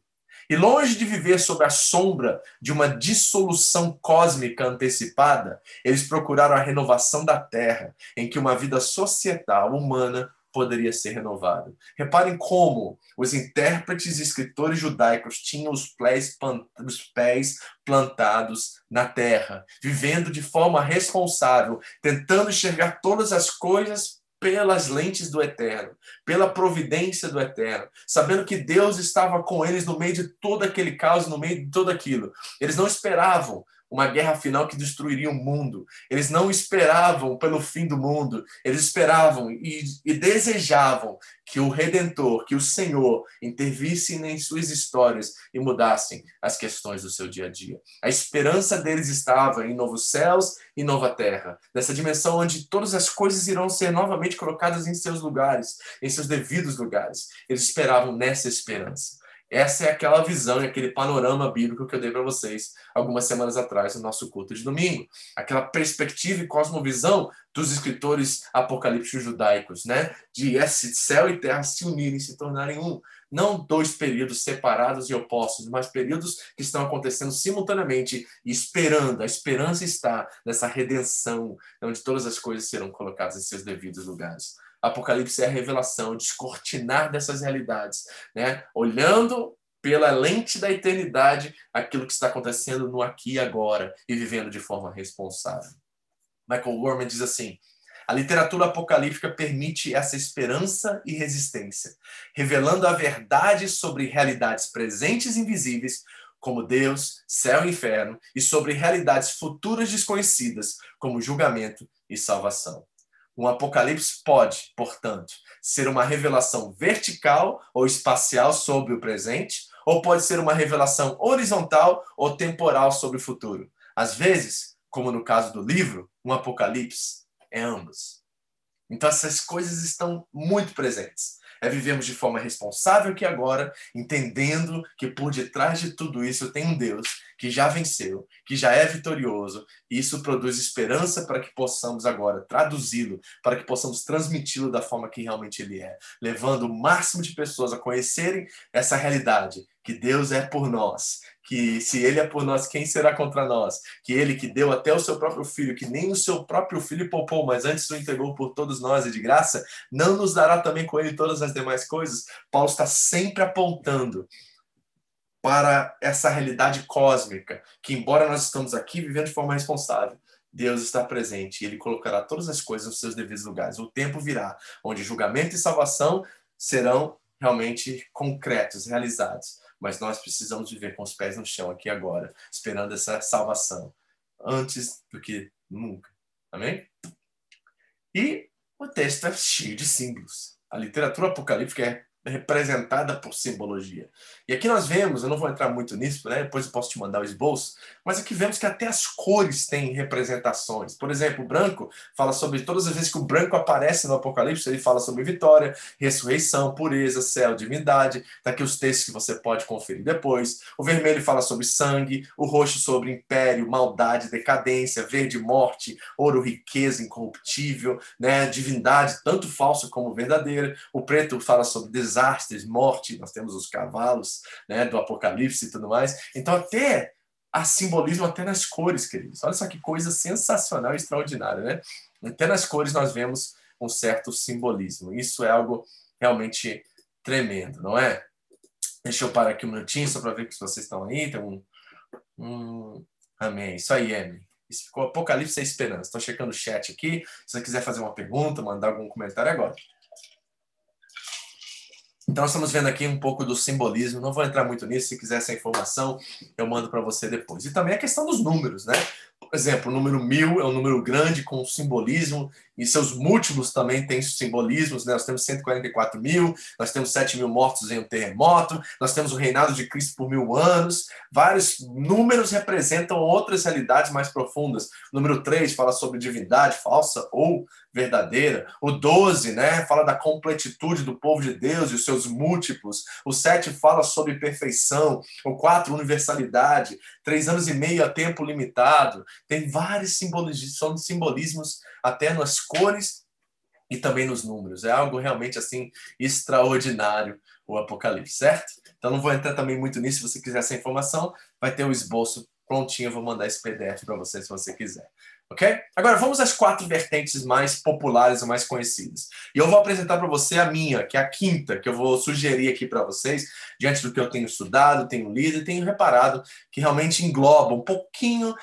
E longe de viver sob a sombra de uma dissolução cósmica antecipada, eles procuraram a renovação da terra, em que uma vida societal humana poderia ser renovado. Reparem como os intérpretes e escritores judaicos tinham os pés, os pés plantados na terra, vivendo de forma responsável, tentando enxergar todas as coisas pelas lentes do eterno, pela providência do eterno, sabendo que Deus estava com eles no meio de todo aquele caos, no meio de tudo aquilo. Eles não esperavam uma guerra final que destruiria o mundo. Eles não esperavam pelo fim do mundo, eles esperavam e, e desejavam que o Redentor, que o Senhor intervisse em suas histórias e mudassem as questões do seu dia a dia. A esperança deles estava em novos céus e nova terra, nessa dimensão onde todas as coisas irão ser novamente colocadas em seus lugares, em seus devidos lugares. Eles esperavam nessa esperança. Essa é aquela visão e aquele panorama bíblico que eu dei para vocês algumas semanas atrás no nosso culto de domingo. Aquela perspectiva e cosmovisão dos escritores apocalípticos judaicos, né? De esse céu e terra se unirem, se tornarem um. Não dois períodos separados e opostos, mas períodos que estão acontecendo simultaneamente e esperando. A esperança está nessa redenção, onde todas as coisas serão colocadas em seus devidos lugares. Apocalipse é a revelação, descortinar dessas realidades, né? Olhando pela lente da eternidade aquilo que está acontecendo no aqui e agora e vivendo de forma responsável. Michael Warman diz assim: a literatura apocalíptica permite essa esperança e resistência, revelando a verdade sobre realidades presentes e invisíveis, como Deus, céu e inferno, e sobre realidades futuras desconhecidas, como julgamento e salvação. Um apocalipse pode, portanto, ser uma revelação vertical ou espacial sobre o presente, ou pode ser uma revelação horizontal ou temporal sobre o futuro. Às vezes, como no caso do livro, um apocalipse é ambos. Então essas coisas estão muito presentes é vivermos de forma responsável que agora, entendendo que por detrás de tudo isso tem um Deus que já venceu, que já é vitorioso, e isso produz esperança para que possamos agora traduzi-lo, para que possamos transmiti-lo da forma que realmente ele é, levando o máximo de pessoas a conhecerem essa realidade, que Deus é por nós, que se ele é por nós, quem será contra nós? Que ele que deu até o seu próprio filho, que nem o seu próprio filho poupou, mas antes o entregou por todos nós e de graça, não nos dará também com ele todas as demais coisas? Paulo está sempre apontando para essa realidade cósmica, que embora nós estamos aqui vivendo de forma responsável, Deus está presente e ele colocará todas as coisas nos seus devidos lugares. O tempo virá onde julgamento e salvação serão realmente concretos, realizados mas nós precisamos viver com os pés no chão aqui agora, esperando essa salvação, antes do que nunca. Amém? E o texto é cheio de símbolos. A literatura apocalíptica é representada por simbologia. E aqui nós vemos, eu não vou entrar muito nisso, né? depois eu posso te mandar o esboço, mas aqui vemos que até as cores têm representações. Por exemplo, o branco fala sobre todas as vezes que o branco aparece no Apocalipse, ele fala sobre vitória, ressurreição, pureza, céu, divindade. Está aqui os textos que você pode conferir depois. O vermelho fala sobre sangue, o roxo sobre império, maldade, decadência, verde, morte, ouro, riqueza, incorruptível, né? divindade, tanto falsa como verdadeira. O preto fala sobre desastres, morte, nós temos os cavalos né, do Apocalipse e tudo mais. Então, até há simbolismo até nas cores, queridos. Olha só que coisa sensacional e extraordinária, né? Até nas cores nós vemos um certo simbolismo. Isso é algo realmente tremendo, não é? Deixa eu parar aqui um minutinho só para ver se vocês estão aí. Tem um, um... Amém. Isso aí, Emily. Isso ficou Apocalipse e Esperança. Estou checando o chat aqui. Se você quiser fazer uma pergunta, mandar algum comentário agora. Então, estamos vendo aqui um pouco do simbolismo. Não vou entrar muito nisso. Se quiser essa informação, eu mando para você depois. E também a questão dos números, né? Por exemplo, o número mil é um número grande com simbolismo e seus múltiplos também têm simbolismos. Né? Nós temos 144 mil, nós temos 7 mil mortos em um terremoto, nós temos o reinado de Cristo por mil anos. Vários números representam outras realidades mais profundas. O número 3 fala sobre divindade falsa ou verdadeira. O 12 né, fala da completitude do povo de Deus e os seus múltiplos. O 7 fala sobre perfeição. O 4, universalidade. Três anos e meio a tempo limitado. Tem vários simbolismos, simbolismos até nas cores e também nos números. É algo realmente assim extraordinário o Apocalipse, certo? Então não vou entrar também muito nisso. Se você quiser essa informação, vai ter o esboço prontinho. Eu vou mandar esse PDF para você se você quiser. Ok? Agora vamos às quatro vertentes mais populares e mais conhecidas. E eu vou apresentar para você a minha, que é a quinta, que eu vou sugerir aqui para vocês, diante do que eu tenho estudado, tenho lido e tenho reparado, que realmente engloba um pouquinho,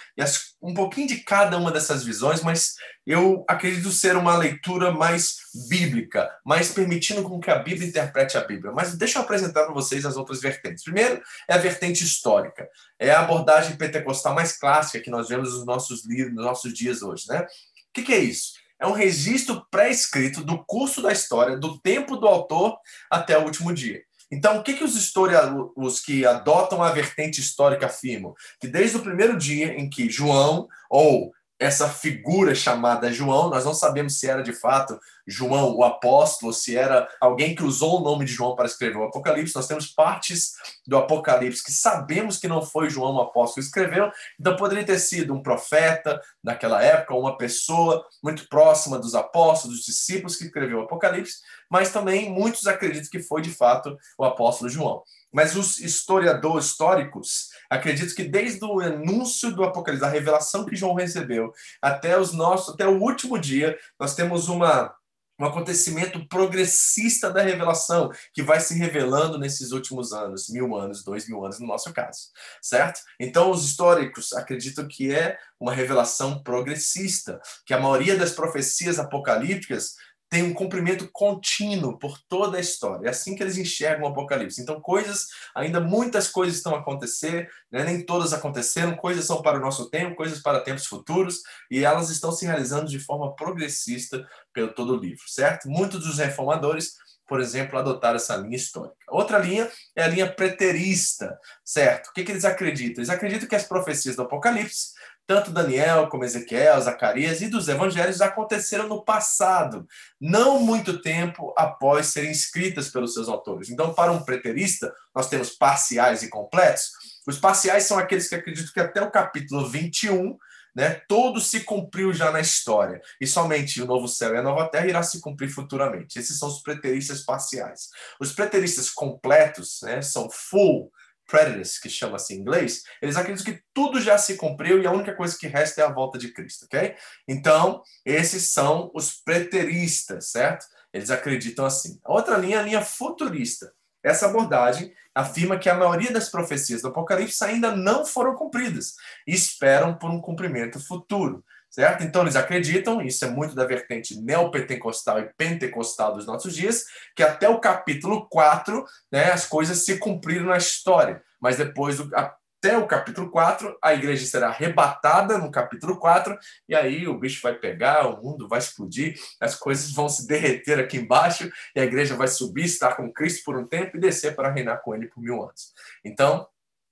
um pouquinho de cada uma dessas visões, mas eu acredito ser uma leitura mais bíblica, mais permitindo com que a Bíblia interprete a Bíblia. Mas deixa eu apresentar para vocês as outras vertentes. Primeiro é a vertente histórica. É a abordagem pentecostal mais clássica que nós vemos nos nossos livros, nos nossos dias hoje, né? O que, que é isso? É um registro pré-escrito do curso da história, do tempo do autor até o último dia. Então, o que, que os historiadores que adotam a vertente histórica afirmam? Que desde o primeiro dia em que João, ou essa figura chamada João, nós não sabemos se era de fato João o apóstolo, se era alguém que usou o nome de João para escrever o Apocalipse. Nós temos partes do Apocalipse que sabemos que não foi João o apóstolo que escreveu, então poderia ter sido um profeta naquela época, uma pessoa muito próxima dos apóstolos, dos discípulos que escreveu o Apocalipse, mas também muitos acreditam que foi de fato o apóstolo João. Mas os historiadores históricos acreditam que desde o anúncio do Apocalipse, da revelação que João recebeu, até os nossos, até o último dia, nós temos uma um acontecimento progressista da revelação que vai se revelando nesses últimos anos, mil anos, dois mil anos no nosso caso, certo? Então os históricos acreditam que é uma revelação progressista, que a maioria das profecias apocalípticas tem um cumprimento contínuo por toda a história. É assim que eles enxergam o Apocalipse. Então, coisas, ainda muitas coisas estão a acontecer, né? nem todas aconteceram, coisas são para o nosso tempo, coisas para tempos futuros, e elas estão se realizando de forma progressista pelo todo o livro, certo? Muitos dos reformadores, por exemplo, adotaram essa linha histórica. Outra linha é a linha preterista, certo? O que, que eles acreditam? Eles acreditam que as profecias do Apocalipse tanto Daniel como Ezequiel, Zacarias e dos evangelhos aconteceram no passado, não muito tempo após serem escritas pelos seus autores. Então, para um preterista, nós temos parciais e completos. Os parciais são aqueles que acreditam que até o capítulo 21, né, todo se cumpriu já na história, e somente o novo céu e a nova terra irá se cumprir futuramente. Esses são os preteristas parciais. Os preteristas completos né, são full, preterists, que chama assim em inglês, eles acreditam que tudo já se cumpriu e a única coisa que resta é a volta de Cristo, ok? Então, esses são os preteristas, certo? Eles acreditam assim. A outra linha a linha futurista. Essa abordagem afirma que a maioria das profecias do Apocalipse ainda não foram cumpridas e esperam por um cumprimento futuro certo? Então eles acreditam, isso é muito da vertente neopentecostal e pentecostal dos nossos dias, que até o capítulo 4, né, as coisas se cumpriram na história, mas depois do, até o capítulo 4, a igreja será arrebatada no capítulo 4, e aí o bicho vai pegar, o mundo vai explodir, as coisas vão se derreter aqui embaixo, e a igreja vai subir, estar com Cristo por um tempo e descer para reinar com ele por mil anos. Então,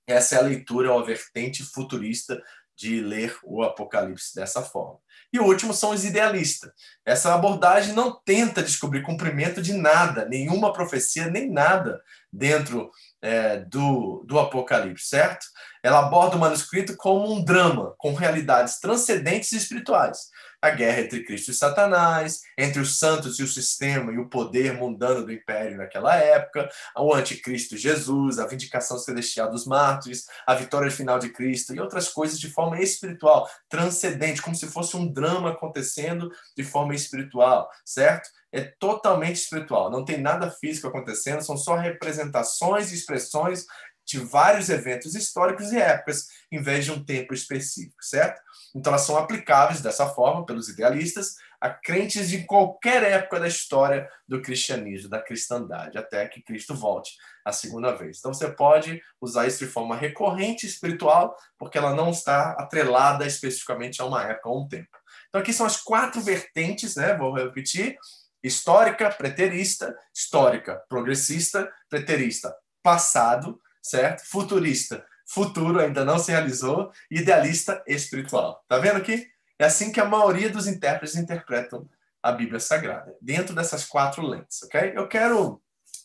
essa é a leitura, uma vertente futurista de ler o Apocalipse dessa forma. E o último são os idealistas. Essa abordagem não tenta descobrir cumprimento de nada, nenhuma profecia, nem nada dentro é, do, do Apocalipse, certo? Ela aborda o manuscrito como um drama, com realidades transcendentes e espirituais a guerra entre Cristo e Satanás, entre os santos e o sistema e o poder mundano do império naquela época, o anticristo Jesus, a vindicação celestial dos mártires, a vitória final de Cristo e outras coisas de forma espiritual, transcendente, como se fosse um drama acontecendo de forma espiritual, certo? É totalmente espiritual, não tem nada físico acontecendo, são só representações e expressões de vários eventos históricos e épocas, em vez de um tempo específico, certo? Então elas são aplicáveis dessa forma pelos idealistas a crentes de qualquer época da história do cristianismo, da cristandade, até que Cristo volte a segunda vez. Então você pode usar isso de forma recorrente espiritual, porque ela não está atrelada especificamente a uma época ou um tempo. Então aqui são as quatro vertentes, né? Vou repetir: histórica, preterista, histórica, progressista, preterista, passado, certo? Futurista, futuro ainda não se realizou, idealista, espiritual. Tá vendo aqui? É assim que a maioria dos intérpretes interpretam a Bíblia Sagrada, dentro dessas quatro lentes, ok? Eu quero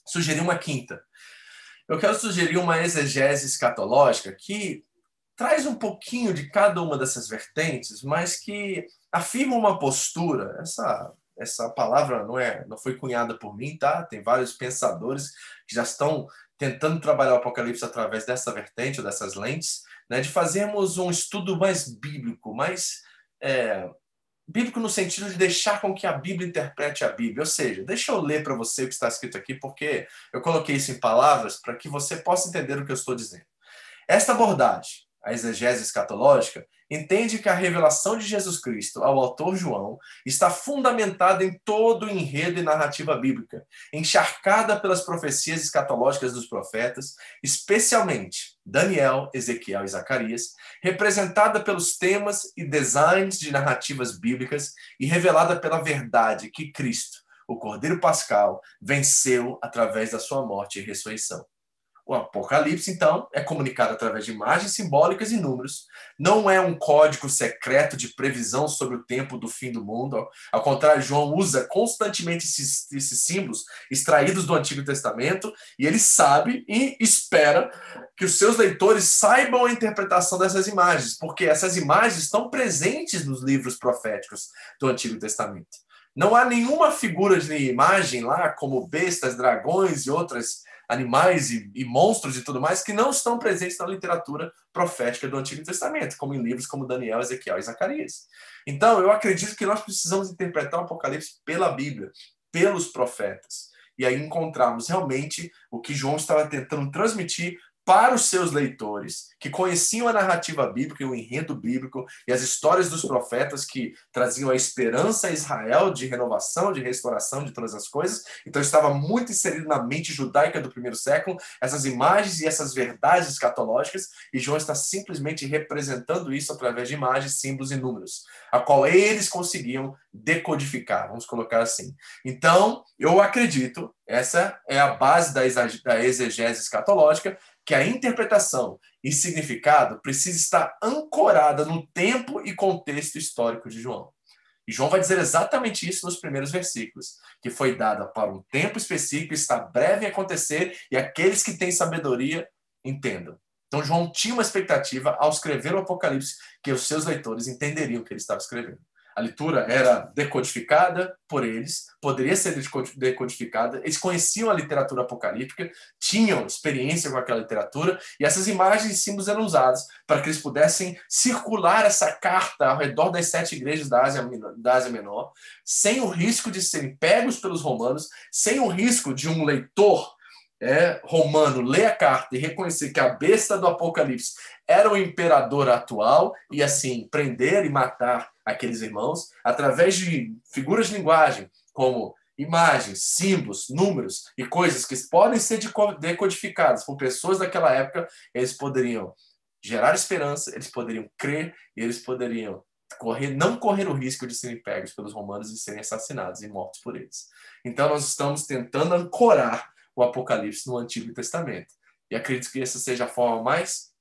sugerir uma quinta. Eu quero sugerir uma exegese escatológica que traz um pouquinho de cada uma dessas vertentes, mas que afirma uma postura. Essa essa palavra não é não foi cunhada por mim, tá? Tem vários pensadores que já estão tentando trabalhar o Apocalipse através dessa vertente dessas lentes, né? De fazermos um estudo mais bíblico, mais é, bíblico no sentido de deixar com que a Bíblia interprete a Bíblia. Ou seja, deixa eu ler para você o que está escrito aqui, porque eu coloquei isso em palavras para que você possa entender o que eu estou dizendo. Esta abordagem, a exegese escatológica, entende que a revelação de Jesus Cristo ao autor João está fundamentada em todo o enredo e narrativa bíblica, encharcada pelas profecias escatológicas dos profetas, especialmente Daniel, Ezequiel e Zacarias, representada pelos temas e designs de narrativas bíblicas e revelada pela verdade que Cristo, o Cordeiro Pascal, venceu através da sua morte e ressurreição. O Apocalipse, então, é comunicado através de imagens simbólicas e números. Não é um código secreto de previsão sobre o tempo do fim do mundo. Ao contrário, João usa constantemente esses, esses símbolos extraídos do Antigo Testamento e ele sabe e espera que os seus leitores saibam a interpretação dessas imagens, porque essas imagens estão presentes nos livros proféticos do Antigo Testamento. Não há nenhuma figura de imagem lá, como bestas, dragões e outras animais e, e, monstros e tudo mais que não estão presentes na literatura profética do Antigo Testamento, como em livros como Daniel, Ezequiel e Zacarias. Então, eu acredito que nós precisamos interpretar o Apocalipse pela Bíblia, pelos profetas, e aí encontrarmos realmente o que João estava tentando transmitir para os seus leitores, que conheciam a narrativa bíblica e o enredo bíblico e as histórias dos profetas que traziam a esperança a Israel de renovação, de restauração de todas as coisas. Então estava muito inserido na mente judaica do primeiro século essas imagens e essas verdades escatológicas, e João está simplesmente representando isso através de imagens, símbolos e números, a qual eles conseguiam decodificar, vamos colocar assim. Então, eu acredito, essa é a base da exegese escatológica, que a interpretação e significado precisa estar ancorada no tempo e contexto histórico de João. E João vai dizer exatamente isso nos primeiros versículos, que foi dada para um tempo específico, está breve em acontecer, e aqueles que têm sabedoria entendam. Então João tinha uma expectativa ao escrever o Apocalipse que os seus leitores entenderiam o que ele estava escrevendo. A leitura era decodificada por eles, poderia ser decodificada. Eles conheciam a literatura apocalíptica, tinham experiência com aquela literatura, e essas imagens e símbolos eram usados para que eles pudessem circular essa carta ao redor das sete igrejas da Ásia, da Ásia Menor, sem o risco de serem pegos pelos romanos, sem o risco de um leitor é, romano ler a carta e reconhecer que a besta do Apocalipse era o imperador atual e assim prender e matar aqueles irmãos através de figuras de linguagem como imagens, símbolos, números e coisas que podem ser decodificadas por pessoas daquela época, eles poderiam gerar esperança, eles poderiam crer e eles poderiam correr, não correr o risco de serem pegos pelos romanos e serem assassinados e mortos por eles. Então nós estamos tentando ancorar o Apocalipse no Antigo Testamento. E acredito que essa seja a forma mais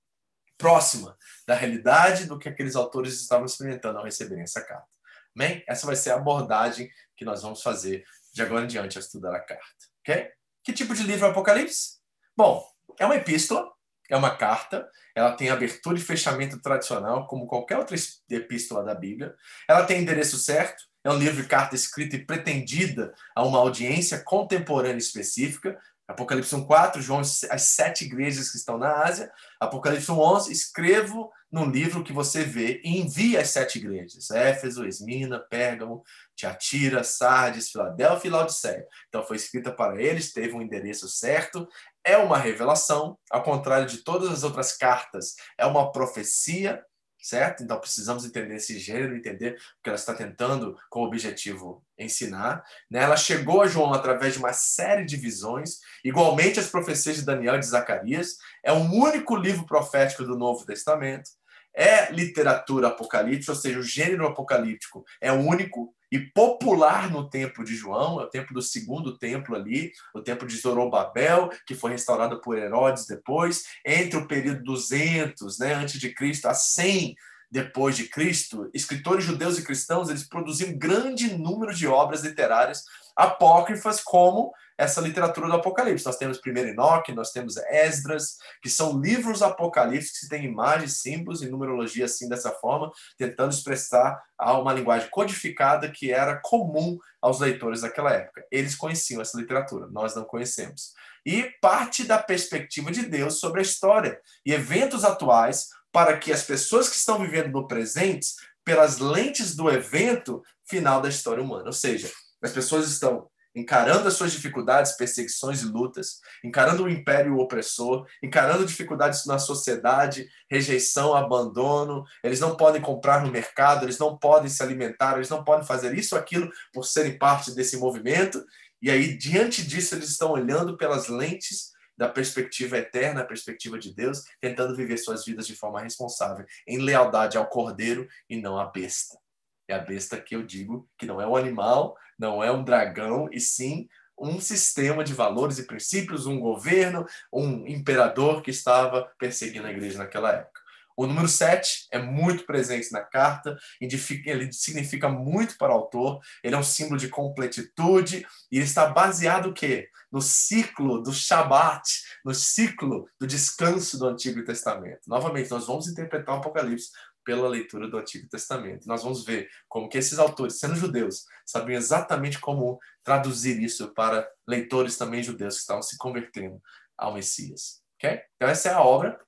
próxima da realidade do que aqueles autores estavam experimentando ao receberem essa carta. Amém? Essa vai ser a abordagem que nós vamos fazer de agora em diante ao estudar a carta. Ok? Que tipo de livro é o Apocalipse? Bom, é uma epístola, é uma carta, ela tem abertura e fechamento tradicional, como qualquer outra epístola da Bíblia. Ela tem endereço certo, é um livro de carta escrita e pretendida a uma audiência contemporânea específica. Apocalipse 4, João, as sete igrejas que estão na Ásia. Apocalipse 11, escrevo no livro que você vê e envia as sete igrejas: Éfeso, Esmina, Pérgamo, Tiatira, Sardes, Filadélfia e Laodiceia. Então foi escrita para eles, teve um endereço certo. é uma revelação, ao contrário de todas as outras cartas, é uma profecia, certo? Então precisamos entender esse gênero, entender o que ela está tentando com o objetivo ensinar. Né? Ela chegou a João através de uma série de visões, igualmente as profecias de Daniel e de Zacarias. É um único livro profético do Novo Testamento. É literatura apocalíptica, ou seja, o gênero apocalíptico é único e popular no tempo de João, é o tempo do segundo templo ali, o templo de Zorobabel, que foi restaurado por Herodes depois, entre o período 200, né, antes de Cristo, a 100 depois de Cristo, escritores judeus e cristãos, eles produziam grande número de obras literárias apócrifas como essa literatura do Apocalipse. Nós temos primeiro Enoque, nós temos Esdras, que são livros apocalípticos que têm imagens, símbolos e numerologia assim dessa forma, tentando expressar uma linguagem codificada que era comum aos leitores daquela época. Eles conheciam essa literatura, nós não conhecemos. E parte da perspectiva de Deus sobre a história e eventos atuais para que as pessoas que estão vivendo no presente, pelas lentes do evento final da história humana, ou seja, as pessoas estão encarando as suas dificuldades, perseguições e lutas, encarando o império opressor, encarando dificuldades na sociedade, rejeição, abandono. Eles não podem comprar no mercado, eles não podem se alimentar, eles não podem fazer isso ou aquilo por serem parte desse movimento. E aí, diante disso, eles estão olhando pelas lentes da perspectiva eterna, a perspectiva de Deus, tentando viver suas vidas de forma responsável, em lealdade ao cordeiro e não à besta. É a besta que eu digo que não é um animal, não é um dragão, e sim um sistema de valores e princípios, um governo, um imperador que estava perseguindo a igreja naquela época. O número 7 é muito presente na carta, ele significa muito para o autor, ele é um símbolo de completitude e está baseado o quê? No ciclo do Shabat, no ciclo do descanso do Antigo Testamento. Novamente, nós vamos interpretar o Apocalipse pela leitura do Antigo Testamento. Nós vamos ver como que esses autores, sendo judeus, sabiam exatamente como traduzir isso para leitores também judeus que estavam se convertendo ao Messias. Okay? Então essa é a obra.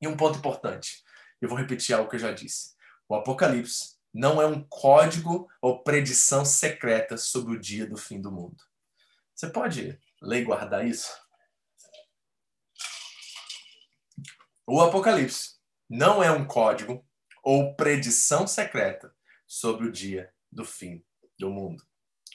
E um ponto importante, eu vou repetir algo que eu já disse. O Apocalipse não é um código ou predição secreta sobre o dia do fim do mundo. Você pode ler e guardar isso? O Apocalipse não é um código ou predição secreta sobre o dia do fim do mundo.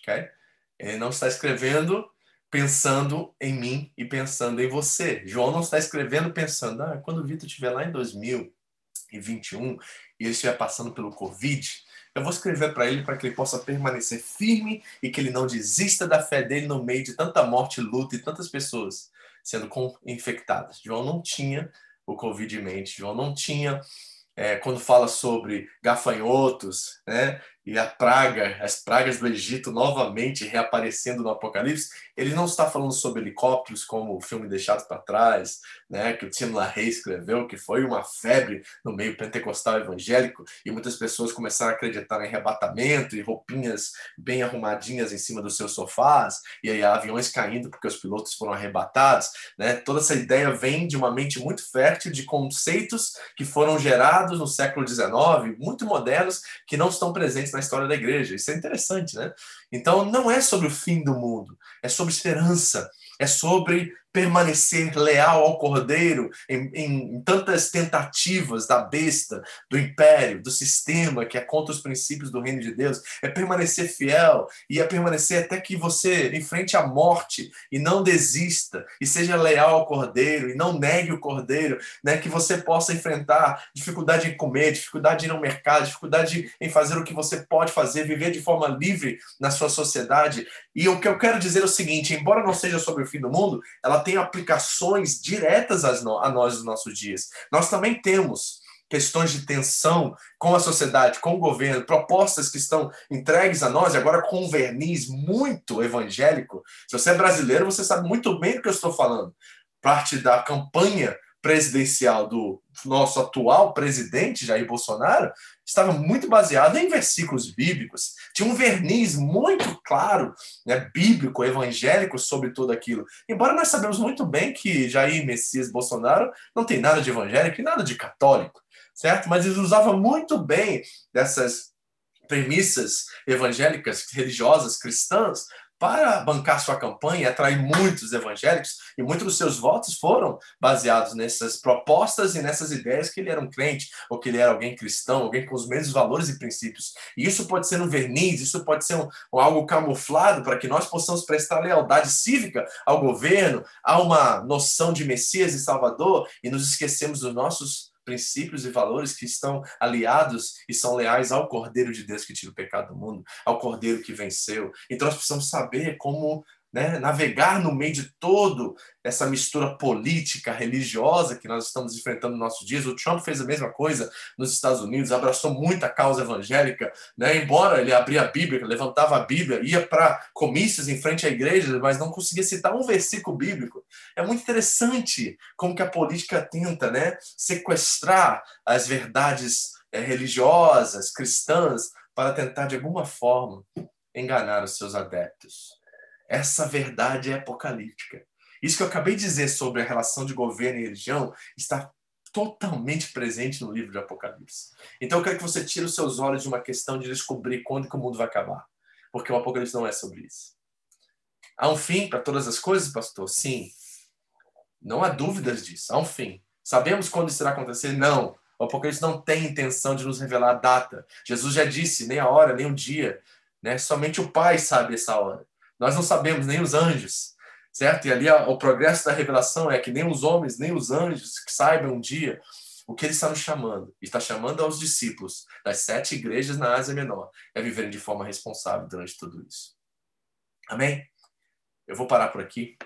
Okay? Ele não está escrevendo pensando em mim e pensando em você. João não está escrevendo pensando, ah, quando o Vitor estiver lá em 2021 e ele estiver passando pelo Covid, eu vou escrever para ele para que ele possa permanecer firme e que ele não desista da fé dele no meio de tanta morte, luta e tantas pessoas sendo infectadas. João não tinha o Covid em mente, João não tinha é, quando fala sobre gafanhotos, né, e a praga, as pragas do Egito novamente reaparecendo no Apocalipse, ele não está falando sobre helicópteros como o filme Deixado para Trás, né, que o Tino LaHaye escreveu, que foi uma febre no meio pentecostal evangélico e muitas pessoas começaram a acreditar em arrebatamento e roupinhas bem arrumadinhas em cima dos seus sofás e aí aviões caindo porque os pilotos foram arrebatados, né? Toda essa ideia vem de uma mente muito fértil de conceitos que foram gerados no século XIX, muito modernos, que não estão presentes na história da igreja. Isso é interessante, né? Então, não é sobre o fim do mundo, é sobre esperança, é sobre permanecer leal ao Cordeiro em, em, tantas tentativas da besta, do império, do sistema que é contra os princípios do reino de Deus, é permanecer fiel e é permanecer até que você enfrente a morte e não desista e seja leal ao Cordeiro e não negue o Cordeiro, né? Que você possa enfrentar dificuldade em comer, dificuldade em ir ao mercado, dificuldade em fazer o que você pode fazer, viver de forma livre na sua sociedade. E o que eu quero dizer é o seguinte: embora não seja sobre o fim do mundo, ela tem aplicações diretas a nós nos nossos dias. Nós também temos questões de tensão com a sociedade, com o governo, propostas que estão entregues a nós, agora com um verniz muito evangélico. Se você é brasileiro, você sabe muito bem do que eu estou falando. Parte da campanha presidencial do nosso atual presidente, Jair Bolsonaro, estava muito baseado em versículos bíblicos. Tinha um verniz muito claro, né, bíblico, evangélico sobre tudo aquilo. Embora nós sabemos muito bem que Jair Messias Bolsonaro não tem nada de evangélico e nada de católico, certo? Mas ele usava muito bem dessas premissas evangélicas, religiosas, cristãs, para bancar sua campanha atrair muitos evangélicos, e muitos dos seus votos foram baseados nessas propostas e nessas ideias que ele era um crente, ou que ele era alguém cristão, alguém com os mesmos valores e princípios. E isso pode ser um verniz, isso pode ser um algo camuflado para que nós possamos prestar lealdade cívica ao governo, a uma noção de Messias e Salvador, e nos esquecemos dos nossos princípios e valores que estão aliados e são leais ao Cordeiro de Deus que tira o pecado do mundo, ao Cordeiro que venceu. Então nós precisamos saber como né, navegar no meio de todo essa mistura política, religiosa que nós estamos enfrentando nos nossos dias. O Trump fez a mesma coisa nos Estados Unidos, abraçou muito a causa evangélica, né, embora ele abria a Bíblia, levantava a Bíblia, ia para comícios em frente à igreja, mas não conseguia citar um versículo bíblico. É muito interessante como que a política tenta né, sequestrar as verdades é, religiosas, cristãs, para tentar, de alguma forma, enganar os seus adeptos. Essa verdade é apocalíptica. Isso que eu acabei de dizer sobre a relação de governo e religião está totalmente presente no livro de Apocalipse. Então eu quero que você tire os seus olhos de uma questão de descobrir quando que o mundo vai acabar. Porque o Apocalipse não é sobre isso. Há um fim para todas as coisas, pastor? Sim. Não há dúvidas disso. Há um fim. Sabemos quando isso irá acontecer? Não. O Apocalipse não tem intenção de nos revelar a data. Jesus já disse, nem a hora, nem o dia. Né? Somente o Pai sabe essa hora. Nós não sabemos, nem os anjos, certo? E ali o progresso da revelação é que nem os homens, nem os anjos que saibam um dia o que ele está nos chamando. está chamando aos discípulos das sete igrejas na Ásia Menor é viverem de forma responsável durante tudo isso. Amém? Eu vou parar por aqui.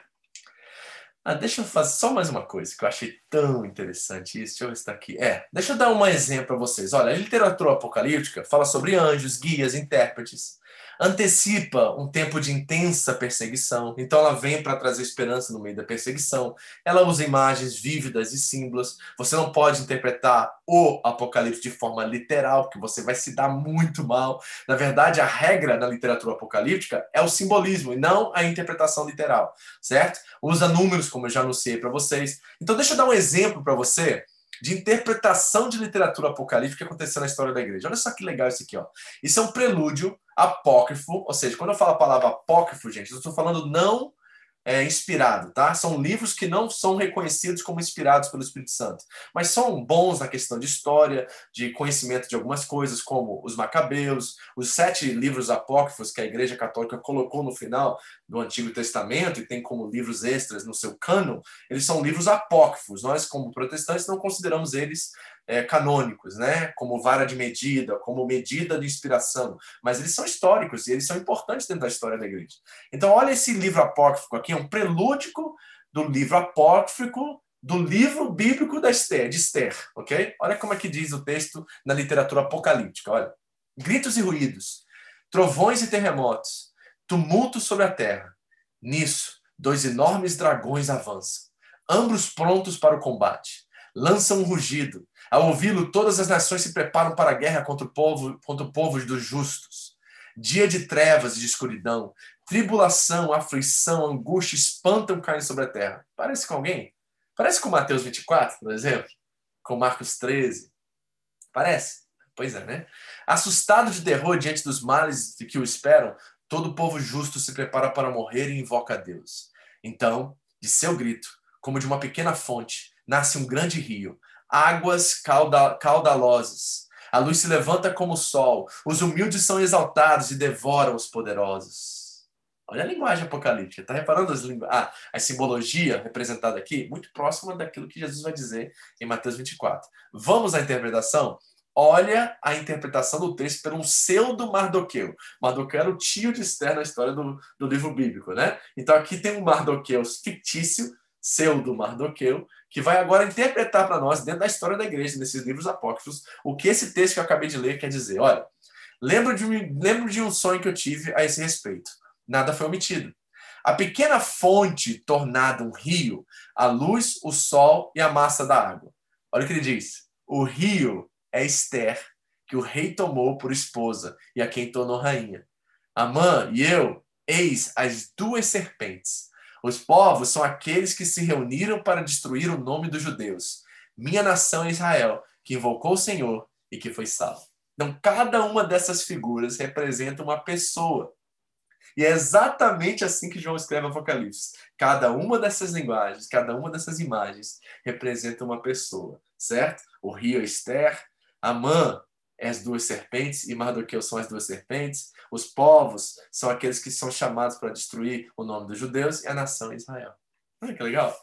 Ah, deixa eu fazer só mais uma coisa que eu achei tão interessante isso. Deixa eu ver se está aqui. É, deixa eu dar um exemplo para vocês. Olha, a literatura apocalíptica fala sobre anjos, guias, intérpretes antecipa um tempo de intensa perseguição. Então ela vem para trazer esperança no meio da perseguição. Ela usa imagens vívidas e símbolos. Você não pode interpretar o Apocalipse de forma literal, porque você vai se dar muito mal. Na verdade, a regra na literatura apocalíptica é o simbolismo e não a interpretação literal, certo? Usa números, como eu já anunciei para vocês. Então deixa eu dar um exemplo para você de interpretação de literatura apocalíptica que aconteceu na história da igreja. Olha só que legal isso aqui, ó. Isso é um prelúdio apócrifo, ou seja, quando eu falo a palavra apócrifo, gente, eu estou falando não é, inspirado, tá? São livros que não são reconhecidos como inspirados pelo Espírito Santo, mas são bons na questão de história, de conhecimento de algumas coisas, como os Macabeus, os sete livros apócrifos que a Igreja Católica colocou no final do Antigo Testamento e tem como livros extras no seu cânon, eles são livros apócrifos. Nós, como protestantes, não consideramos eles é, canônicos, né? como vara de medida, como medida de inspiração, mas eles são históricos e eles são importantes dentro da história da igreja. Então, olha esse livro apócrifo aqui, é um prelúdico do livro apócrifo do livro bíblico da Esther, de Esther, ok? Olha como é que diz o texto na literatura apocalíptica, olha. Gritos e ruídos, trovões e terremotos, tumulto sobre a terra. Nisso, dois enormes dragões avançam, ambos prontos para o combate. Lançam um rugido, ao ouvi-lo, todas as nações se preparam para a guerra contra o povo, contra o povo dos justos. Dia de trevas e de escuridão, tribulação, aflição, angústia, espantam caindo sobre a terra. Parece com alguém? Parece com Mateus 24, por exemplo? Com Marcos 13? Parece? Pois é, né? Assustado de terror diante dos males que o esperam, todo povo justo se prepara para morrer e invoca a Deus. Então, de seu grito, como de uma pequena fonte, nasce um grande rio, águas cauda, caudalosas. A luz se levanta como o sol. Os humildes são exaltados e devoram os poderosos. Olha a linguagem apocalíptica. Está reparando as lingu... ah, a simbologia representada aqui? Muito próxima daquilo que Jesus vai dizer em Mateus 24. Vamos à interpretação? Olha a interpretação do texto por um pseudo Mardoqueu. Mardoqueu era o tio de Esther na história do, do livro bíblico, né? Então aqui tem um Mardoqueu fictício, pseudo Mardoqueu, que vai agora interpretar para nós, dentro da história da igreja, nesses livros apócrifos, o que esse texto que eu acabei de ler quer dizer. Olha, lembro de, lembro de um sonho que eu tive a esse respeito. Nada foi omitido. A pequena fonte tornada um rio, a luz, o sol e a massa da água. Olha o que ele diz. O rio é Esther, que o rei tomou por esposa e a quem tornou rainha. Amã e eu, eis as duas serpentes os povos são aqueles que se reuniram para destruir o nome dos judeus. Minha nação é Israel, que invocou o Senhor e que foi salvo. Então, cada uma dessas figuras representa uma pessoa. E é exatamente assim que João escreve Apocalipse. Cada uma dessas linguagens, cada uma dessas imagens representa uma pessoa, certo? O rio Esther, Amã as duas serpentes e Mardoqueu são as duas serpentes. Os povos são aqueles que são chamados para destruir o nome dos judeus e a nação Israel. Olha que legal.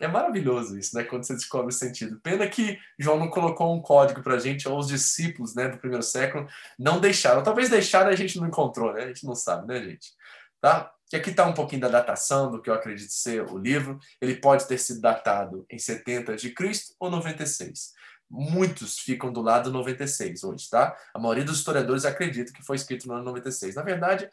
É maravilhoso isso, né? Quando você descobre o sentido. Pena que João não colocou um código para a gente, ou os discípulos né, do primeiro século não deixaram. Talvez deixaram a gente não encontrou, né? A gente não sabe, né, gente? Tá? E aqui está um pouquinho da datação do que eu acredito ser o livro. Ele pode ter sido datado em 70 de Cristo ou 96. Muitos ficam do lado 96 hoje, tá? A maioria dos historiadores acredita que foi escrito no ano 96. Na verdade,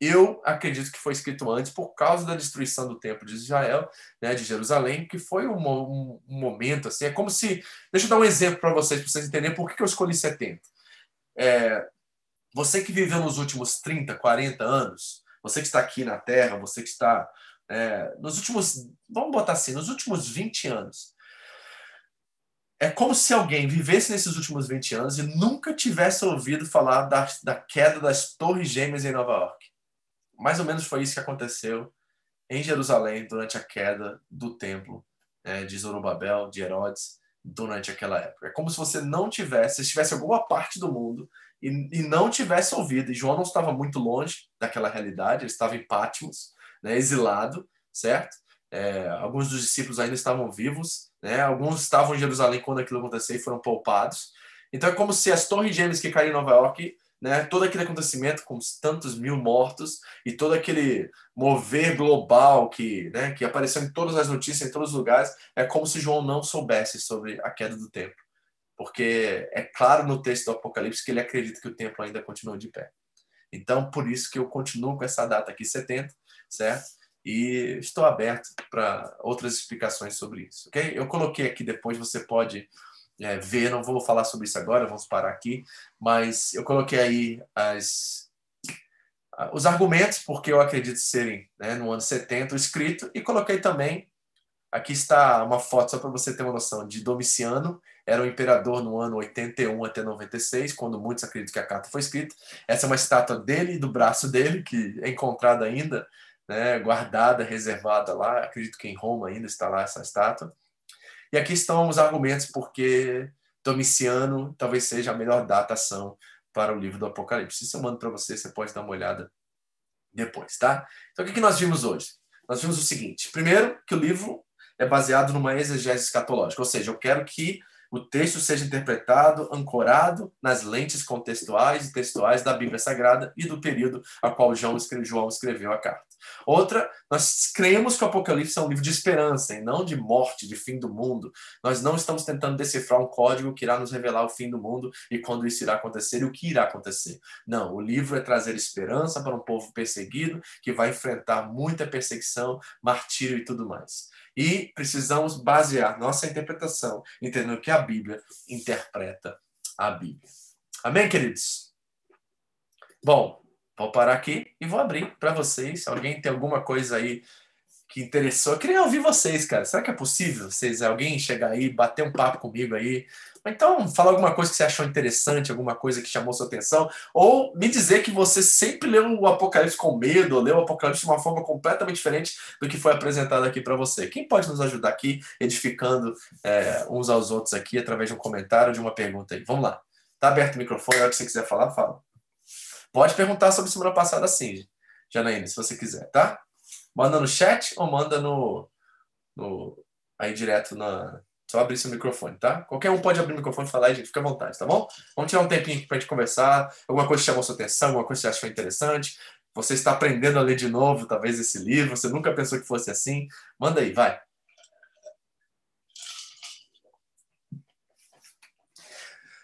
eu acredito que foi escrito antes por causa da destruição do templo de Israel, né, de Jerusalém, que foi um, um, um momento assim. É como se. Deixa eu dar um exemplo para vocês, para vocês entenderem por que, eu escolhi 70. É, você que viveu nos últimos 30, 40 anos, você que está aqui na Terra, você que está. É, nos últimos. Vamos botar assim, nos últimos 20 anos. É como se alguém vivesse nesses últimos 20 anos e nunca tivesse ouvido falar da, da queda das Torres Gêmeas em Nova York mais ou menos foi isso que aconteceu em Jerusalém durante a queda do templo né, de Zorobabel, de Herodes, durante aquela época. É como se você não tivesse, se estivesse alguma parte do mundo e, e não tivesse ouvido. E João não estava muito longe daquela realidade, ele estava em Patmos, né, exilado, certo? É, alguns dos discípulos ainda estavam vivos, né? alguns estavam em Jerusalém quando aquilo aconteceu e foram poupados. Então é como se as torres gêmeas que caíram em Nova York né, todo aquele acontecimento com tantos mil mortos e todo aquele mover global que, né, que apareceu em todas as notícias, em todos os lugares, é como se João não soubesse sobre a queda do templo. Porque é claro no texto do Apocalipse que ele acredita que o templo ainda continua de pé. Então, por isso que eu continuo com essa data aqui, 70, certo? E estou aberto para outras explicações sobre isso, ok? Eu coloquei aqui depois, você pode é, ver, não vou falar sobre isso agora, vamos parar aqui, mas eu coloquei aí as, os argumentos, porque eu acredito serem né, no ano 70 escrito, e coloquei também, aqui está uma foto só para você ter uma noção, de Domiciano, era o imperador no ano 81 até 96, quando muitos acreditam que a carta foi escrita. Essa é uma estátua dele do braço dele, que é encontrada ainda, né, guardada, reservada lá, acredito que em Roma ainda está lá essa estátua. E aqui estão os argumentos porque Domiciano talvez seja a melhor datação para o livro do Apocalipse. Isso eu mando para você, você pode dar uma olhada depois, tá? Então, o que, nós vimos hoje? Nós vimos o seguinte: primeiro, que o livro é baseado numa exegese escatológica, ou seja, eu quero que o texto seja interpretado, ancorado nas lentes contextuais e textuais da Bíblia Sagrada e do período a qual João escreveu a carta. Outra, nós cremos que o Apocalipse é um livro de esperança e não de morte, de fim do mundo. Nós não estamos tentando decifrar um código que irá nos revelar o fim do mundo e quando isso irá acontecer e o que irá acontecer. Não, o livro é trazer esperança para um povo perseguido que vai enfrentar muita perseguição, martírio e tudo mais. E precisamos basear nossa interpretação entendendo que a Bíblia interpreta a Bíblia. Amém, queridos? Bom, Vou parar aqui e vou abrir para vocês. Se alguém tem alguma coisa aí que interessou, eu queria ouvir vocês, cara. Será que é possível vocês, alguém chegar aí, bater um papo comigo aí? Então, falar alguma coisa que você achou interessante, alguma coisa que chamou sua atenção, ou me dizer que você sempre leu o Apocalipse com medo, ou leu o Apocalipse de uma forma completamente diferente do que foi apresentado aqui para você. Quem pode nos ajudar aqui, edificando é, uns aos outros aqui, através de um comentário, de uma pergunta aí? Vamos lá. Tá aberto o microfone, a hora que você quiser falar, fala. Pode perguntar sobre semana passada sim, Janaína, se você quiser, tá? Manda no chat ou manda no, no aí direto na. Só abrir seu microfone, tá? Qualquer um pode abrir o microfone e falar, gente, fica à vontade, tá bom? Vamos tirar um tempinho aqui pra gente conversar. Alguma coisa chamou sua atenção, alguma coisa que você achou interessante. Você está aprendendo a ler de novo, talvez, esse livro. Você nunca pensou que fosse assim. Manda aí, vai.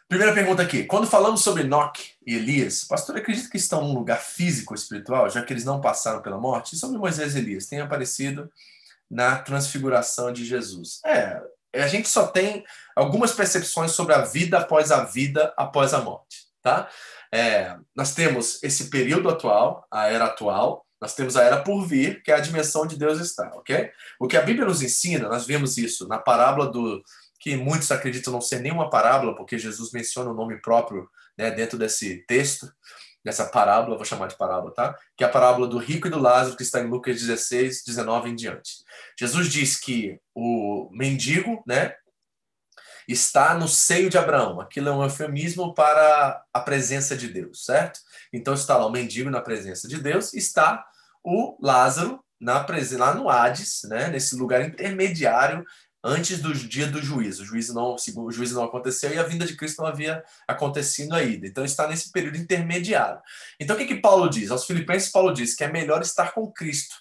Primeira pergunta aqui. Quando falamos sobre Enoch e Elias, pastor acredita que estão num lugar físico espiritual, já que eles não passaram pela morte? E sobre Moisés e Elias? Tem aparecido na transfiguração de Jesus. É, a gente só tem algumas percepções sobre a vida após a vida, após a morte, tá? É, nós temos esse período atual, a era atual, nós temos a era por vir, que é a dimensão onde Deus está, ok? O que a Bíblia nos ensina, nós vemos isso na parábola do que muitos acreditam não ser nenhuma parábola, porque Jesus menciona o nome próprio né, dentro desse texto, dessa parábola, vou chamar de parábola, tá? Que é a parábola do rico e do Lázaro, que está em Lucas 16, 19 em diante. Jesus diz que o mendigo, né, está no seio de Abraão. Aquilo é um eufemismo para a presença de Deus, certo? Então está lá o mendigo na presença de Deus, está o Lázaro na lá no Hades, né, nesse lugar intermediário antes do dia do juízo. O juízo não, o juízo não aconteceu e a vinda de Cristo não havia acontecido ainda. Então está nesse período intermediário. Então o que que Paulo diz? Aos Filipenses Paulo diz que é melhor estar com Cristo,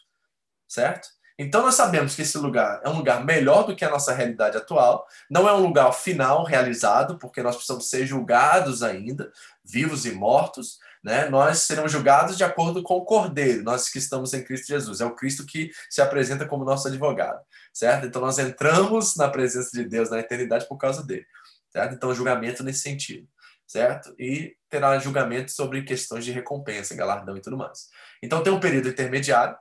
certo? Então nós sabemos que esse lugar é um lugar melhor do que a nossa realidade atual, não é um lugar final realizado, porque nós precisamos ser julgados ainda, vivos e mortos, né? Nós seremos julgados de acordo com o Cordeiro, nós que estamos em Cristo Jesus. É o Cristo que se apresenta como nosso advogado, certo? Então nós entramos na presença de Deus na eternidade por causa dele, certo? Então julgamento nesse sentido, certo? E terá julgamento sobre questões de recompensa, galardão e tudo mais. Então tem um período intermediário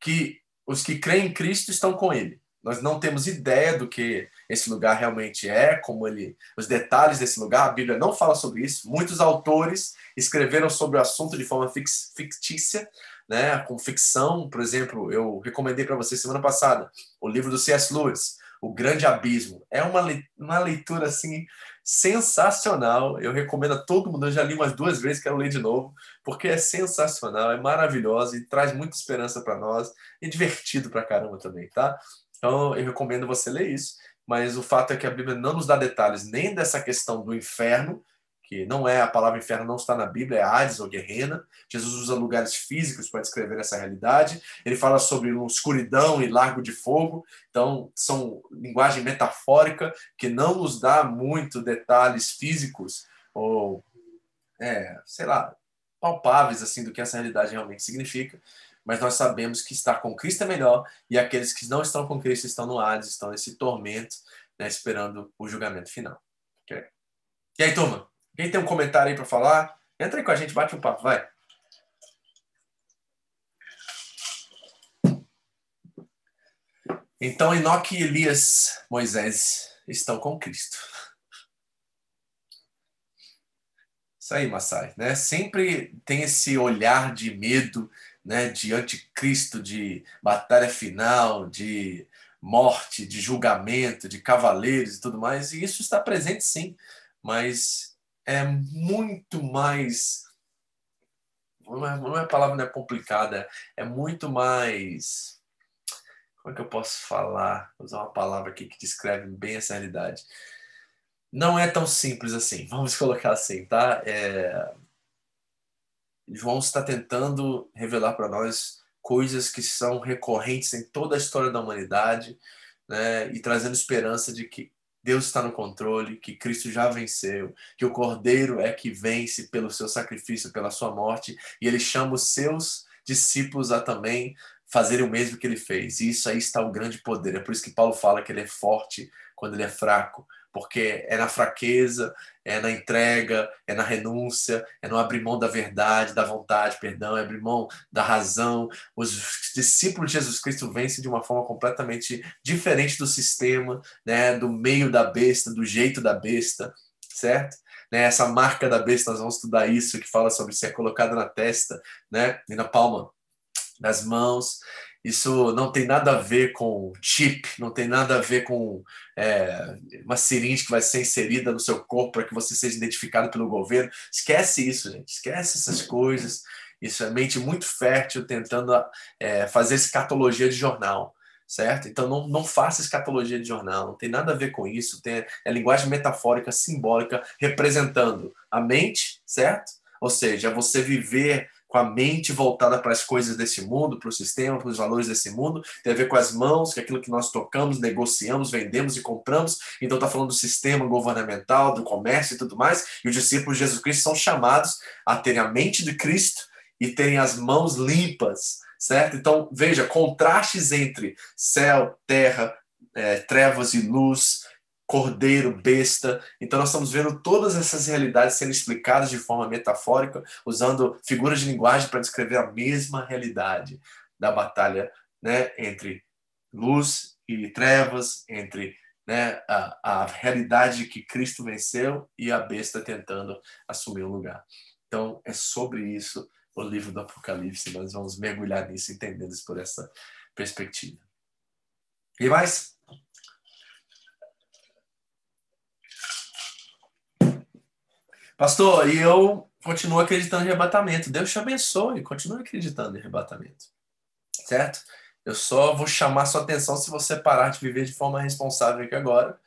que os que creem em Cristo estão com ele. Nós não temos ideia do que esse lugar realmente é, como ele, os detalhes desse lugar. A Bíblia não fala sobre isso. Muitos autores escreveram sobre o assunto de forma fix, fictícia, né, com ficção. Por exemplo, eu recomendei para você semana passada o livro do C.S. Lewis, O Grande Abismo. É uma, uma leitura assim sensacional. Eu recomendo a todo mundo. Eu já li umas duas vezes, quero ler de novo, porque é sensacional, é maravilhoso e traz muita esperança para nós e divertido para caramba também, tá? Então eu recomendo você ler isso. Mas o fato é que a Bíblia não nos dá detalhes nem dessa questão do inferno, que não é a palavra inferno, não está na Bíblia, é Hades ou Guerrena. Jesus usa lugares físicos para descrever essa realidade. Ele fala sobre escuridão e largo de fogo. Então, são linguagem metafórica que não nos dá muito detalhes físicos ou, é, sei lá, palpáveis assim do que essa realidade realmente significa. Mas nós sabemos que estar com Cristo é melhor e aqueles que não estão com Cristo estão no Hades, estão nesse tormento, né, esperando o julgamento final. Okay? E aí, turma? Quem tem um comentário aí para falar? Entra aí com a gente, bate um papo, vai. Então, Enoque, Elias, Moisés estão com Cristo. Isso aí, Massai, né? Sempre tem esse olhar de medo, né, de anticristo, de batalha final, de morte, de julgamento, de cavaleiros e tudo mais, e isso está presente sim, mas é muito mais não é, é palavra não é complicada, é muito mais como é que eu posso falar? Vou usar uma palavra aqui que descreve bem essa realidade. Não é tão simples assim, vamos [LAUGHS] colocar assim, tá? É, João está tentando revelar para nós coisas que são recorrentes em toda a história da humanidade, né? E trazendo esperança de que Deus está no controle, que Cristo já venceu, que o Cordeiro é que vence pelo seu sacrifício, pela sua morte, e ele chama os seus discípulos a também fazerem o mesmo que ele fez. E isso aí está o grande poder. É por isso que Paulo fala que ele é forte quando ele é fraco, porque é na fraqueza, é na entrega, é na renúncia, é no abrir mão da verdade, da vontade, perdão, é abrir mão da razão. Os discípulos de Jesus Cristo vencem de uma forma completamente diferente do sistema, né, do meio da besta, do jeito da besta, certo? Né, essa marca da besta, nós vamos estudar isso, que fala sobre ser colocada na testa, né, e na palma das mãos. Isso não tem nada a ver com chip, não tem nada a ver com é, uma seringe que vai ser inserida no seu corpo para que você seja identificado pelo governo. Esquece isso, gente. Esquece essas coisas. Isso é mente muito fértil tentando é, fazer escatologia de jornal, certo? Então não, não faça escatologia de jornal, não tem nada a ver com isso. Tem, é linguagem metafórica, simbólica, representando a mente, certo? Ou seja, você viver com a mente voltada para as coisas desse mundo, para o sistema, para os valores desse mundo, tem a ver com as mãos, que é aquilo que nós tocamos, negociamos, vendemos e compramos. Então está falando do sistema governamental, do comércio e tudo mais. E os discípulos de Jesus Cristo são chamados a terem a mente de Cristo e terem as mãos limpas, certo? Então veja contrastes entre céu, terra, é, trevas e luz, cordeiro, besta. Então nós estamos vendo todas essas realidades sendo explicadas de forma metafórica, usando figuras de linguagem para descrever a mesma realidade da batalha, né, entre luz e trevas, entre né, a, a realidade que Cristo venceu e a besta tentando assumir o lugar. Então, é sobre isso o livro do Apocalipse. Nós vamos mergulhar nisso, entendendo isso por essa perspectiva. E mais? Pastor, e eu continuo acreditando em arrebatamento. Deus te abençoe, continue acreditando em arrebatamento. Certo? Eu só vou chamar sua atenção se você parar de viver de forma responsável aqui agora,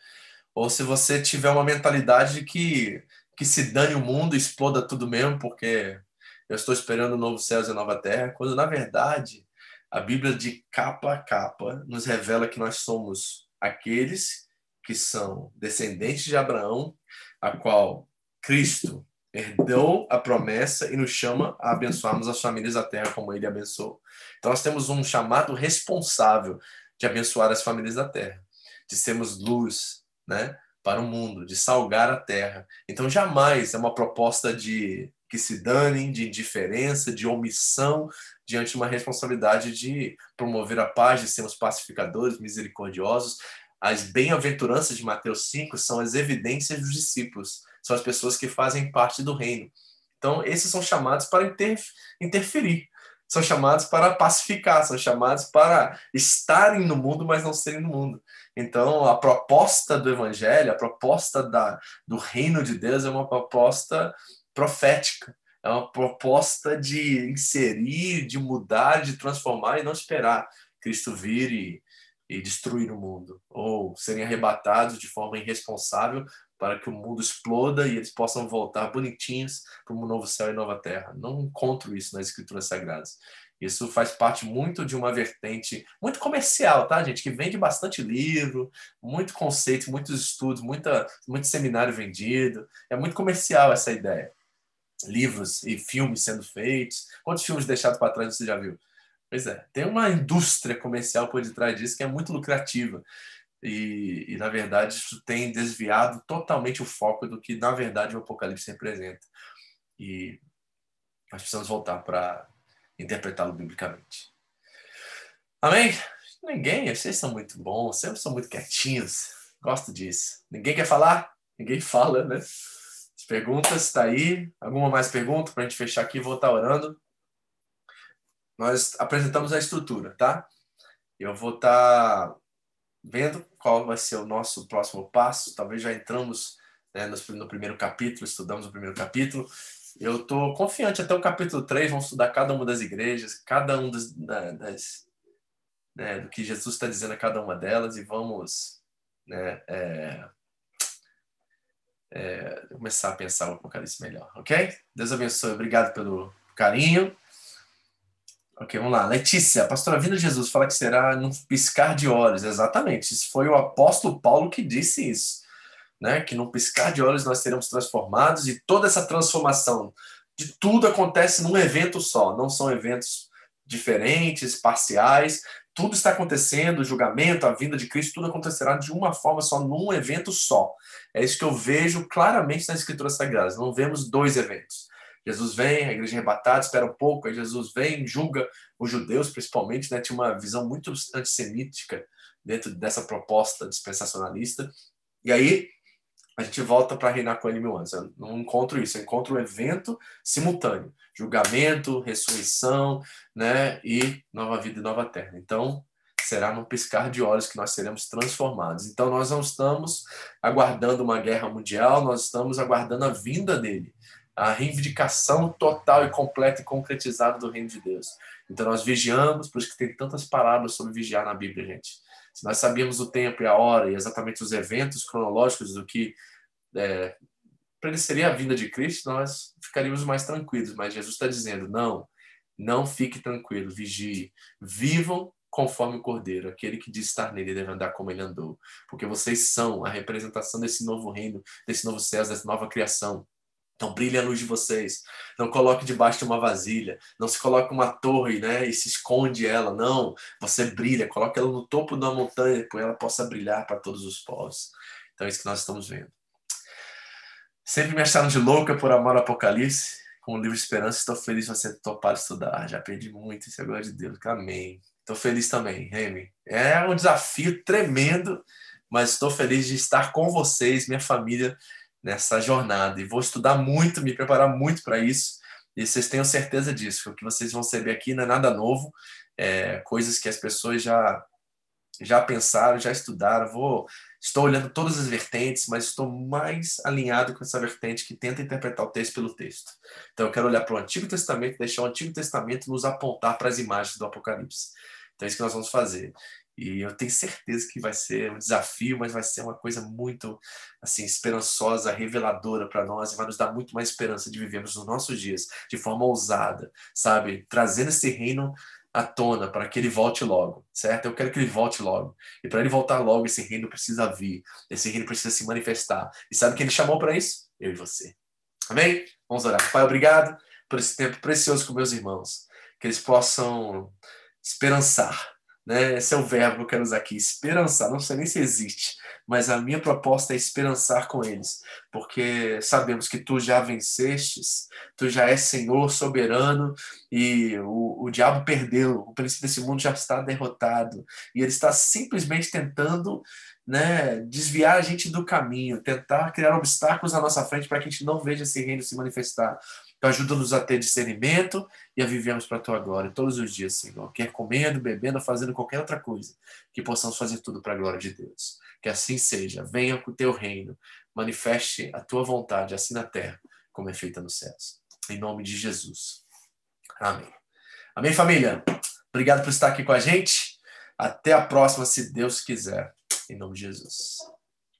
ou se você tiver uma mentalidade de que, que se dane o mundo, exploda tudo mesmo, porque eu estou esperando novos céus e nova terra, quando na verdade a Bíblia de capa a capa nos revela que nós somos aqueles que são descendentes de Abraão, a qual Cristo herdou a promessa e nos chama a abençoarmos as famílias da terra como ele abençoou. Então nós temos um chamado responsável de abençoar as famílias da terra, de sermos luz, né, para o mundo, de salgar a terra. Então jamais é uma proposta de que se danem, de indiferença, de omissão diante de uma responsabilidade de promover a paz, de sermos pacificadores, misericordiosos. As bem-aventuranças de Mateus 5 são as evidências dos discípulos são as pessoas que fazem parte do reino. Então, esses são chamados para inter, interferir, são chamados para pacificar, são chamados para estarem no mundo, mas não serem no mundo. Então, a proposta do evangelho, a proposta da, do reino de Deus é uma proposta profética, é uma proposta de inserir, de mudar, de transformar e não esperar Cristo vir e, e destruir o mundo, ou serem arrebatados de forma irresponsável para que o mundo exploda e eles possam voltar bonitinhos para um novo céu e nova terra. Não encontro isso nas escrituras sagradas. Isso faz parte muito de uma vertente muito comercial, tá, gente? Que vende bastante livro, muito conceito, muitos estudos, muita, muito seminário vendido. É muito comercial essa ideia. Livros e filmes sendo feitos. Quantos filmes deixados para trás você já viu? Pois é, tem uma indústria comercial por detrás disso que é muito lucrativa. E, e, na verdade, isso tem desviado totalmente o foco do que, na verdade, o Apocalipse representa. E nós precisamos voltar para interpretá-lo biblicamente. Amém? Ninguém, vocês são muito bons, sempre são muito quietinhos. Gosto disso. Ninguém quer falar? Ninguém [LAUGHS] fala, né? As perguntas, está aí. Alguma mais pergunta para a gente fechar aqui e voltar orando? Nós apresentamos a estrutura, tá? Eu vou estar tá vendo qual vai ser o nosso próximo passo. Talvez já entramos né, no, primeiro capítulo, estudamos o primeiro capítulo. Eu estou confiante até o capítulo 3, vamos estudar cada uma das igrejas, cada um das, das né, do que Jesus está dizendo a cada uma delas e vamos né, é, é, começar a pensar o Apocalipse melhor, ok? Deus abençoe, obrigado pelo carinho. Ok, vamos lá. Letícia, a pastora Vinda Jesus fala que será num piscar de olhos. Exatamente. Isso foi o apóstolo Paulo que disse isso. Né? Que num piscar de olhos nós seremos transformados e toda essa transformação de tudo acontece num evento só. Não são eventos diferentes, parciais. Tudo está acontecendo, o julgamento, a vinda de Cristo, tudo acontecerá de uma forma só, num evento só. É isso que eu vejo claramente nas Escrituras Sagradas. Não vemos dois eventos. Jesus vem, a igreja é arrebatada, espera um pouco, aí Jesus vem, julga os judeus, principalmente, né? tinha uma visão muito antissemítica dentro dessa proposta dispensacionalista. E aí a gente volta para reinar com ele mil anos. Eu não encontro isso, eu encontro um evento simultâneo: julgamento, ressurreição, né? E nova vida e nova terra. Então, será num piscar de olhos que nós seremos transformados. Então, nós não estamos aguardando uma guerra mundial, nós estamos aguardando a vinda dele a reivindicação total e completa e concretizada do reino de Deus. Então nós vigiamos, por isso que tem tantas palavras sobre vigiar na Bíblia, gente. Se nós sabíamos o tempo e a hora e exatamente os eventos cronológicos do que é, a vinda de Cristo, nós ficaríamos mais tranquilos. Mas Jesus está dizendo: não, não fique tranquilo, vigie, vivam conforme o Cordeiro, aquele que diz estar nele deve andar como ele andou, porque vocês são a representação desse novo reino, desse novo céu, dessa nova criação. Então brilhe a luz de vocês. Não coloque debaixo de uma vasilha. Não se coloque uma torre, né, e se esconde ela. Não, você brilha. Coloque ela no topo da montanha para que ela possa brilhar para todos os povos. Então é isso que nós estamos vendo. Sempre me acharam de louca por amor ao Apocalipse. Com o livro Esperança, estou feliz de você topar estudar. Já perdi muito, isso é glória de Deus. Amém. Estou feliz também, Remy. É um desafio tremendo mas estou feliz de estar com vocês, minha família, nessa jornada. E vou estudar muito, me preparar muito para isso. E vocês tenham certeza disso, o que vocês vão receber aqui não é nada novo, é coisas que as pessoas já já pensaram, já estudaram. Vou estou olhando todas as vertentes, mas estou mais alinhado com essa vertente que tenta interpretar o texto pelo texto. Então eu quero olhar para o Antigo Testamento, deixar o Antigo Testamento nos apontar para as imagens do Apocalipse. Então é isso que nós vamos fazer. E eu tenho certeza que vai ser um desafio, mas vai ser uma coisa muito assim esperançosa, reveladora para nós e vai nos dar muito mais esperança de vivermos os nossos dias de forma ousada, sabe? Trazendo esse reino à tona para que ele volte logo, certo? Eu quero que ele volte logo. E para ele voltar logo, esse reino precisa vir, esse reino precisa se manifestar. E sabe quem ele chamou para isso? Eu e você. Amém? Vamos orar. Pai, obrigado por esse tempo precioso com meus irmãos, que eles possam esperançar né? Esse é o verbo que eu quero usar aqui, esperançar. Não sei nem se existe, mas a minha proposta é esperançar com eles, porque sabemos que tu já vencestes, tu já és Senhor soberano e o, o diabo perdeu, o príncipe desse mundo já está derrotado e ele está simplesmente tentando né, desviar a gente do caminho, tentar criar obstáculos na nossa frente para que a gente não veja esse reino se manifestar. Então, ajuda-nos a ter discernimento e a vivermos para a tua glória todos os dias, Senhor. Quer comendo, bebendo, fazendo qualquer outra coisa, que possamos fazer tudo para a glória de Deus. Que assim seja. Venha com o teu reino, manifeste a tua vontade, assim na terra, como é feita nos céus. Em nome de Jesus. Amém. Amém, família? Obrigado por estar aqui com a gente. Até a próxima, se Deus quiser. Em nome de Jesus.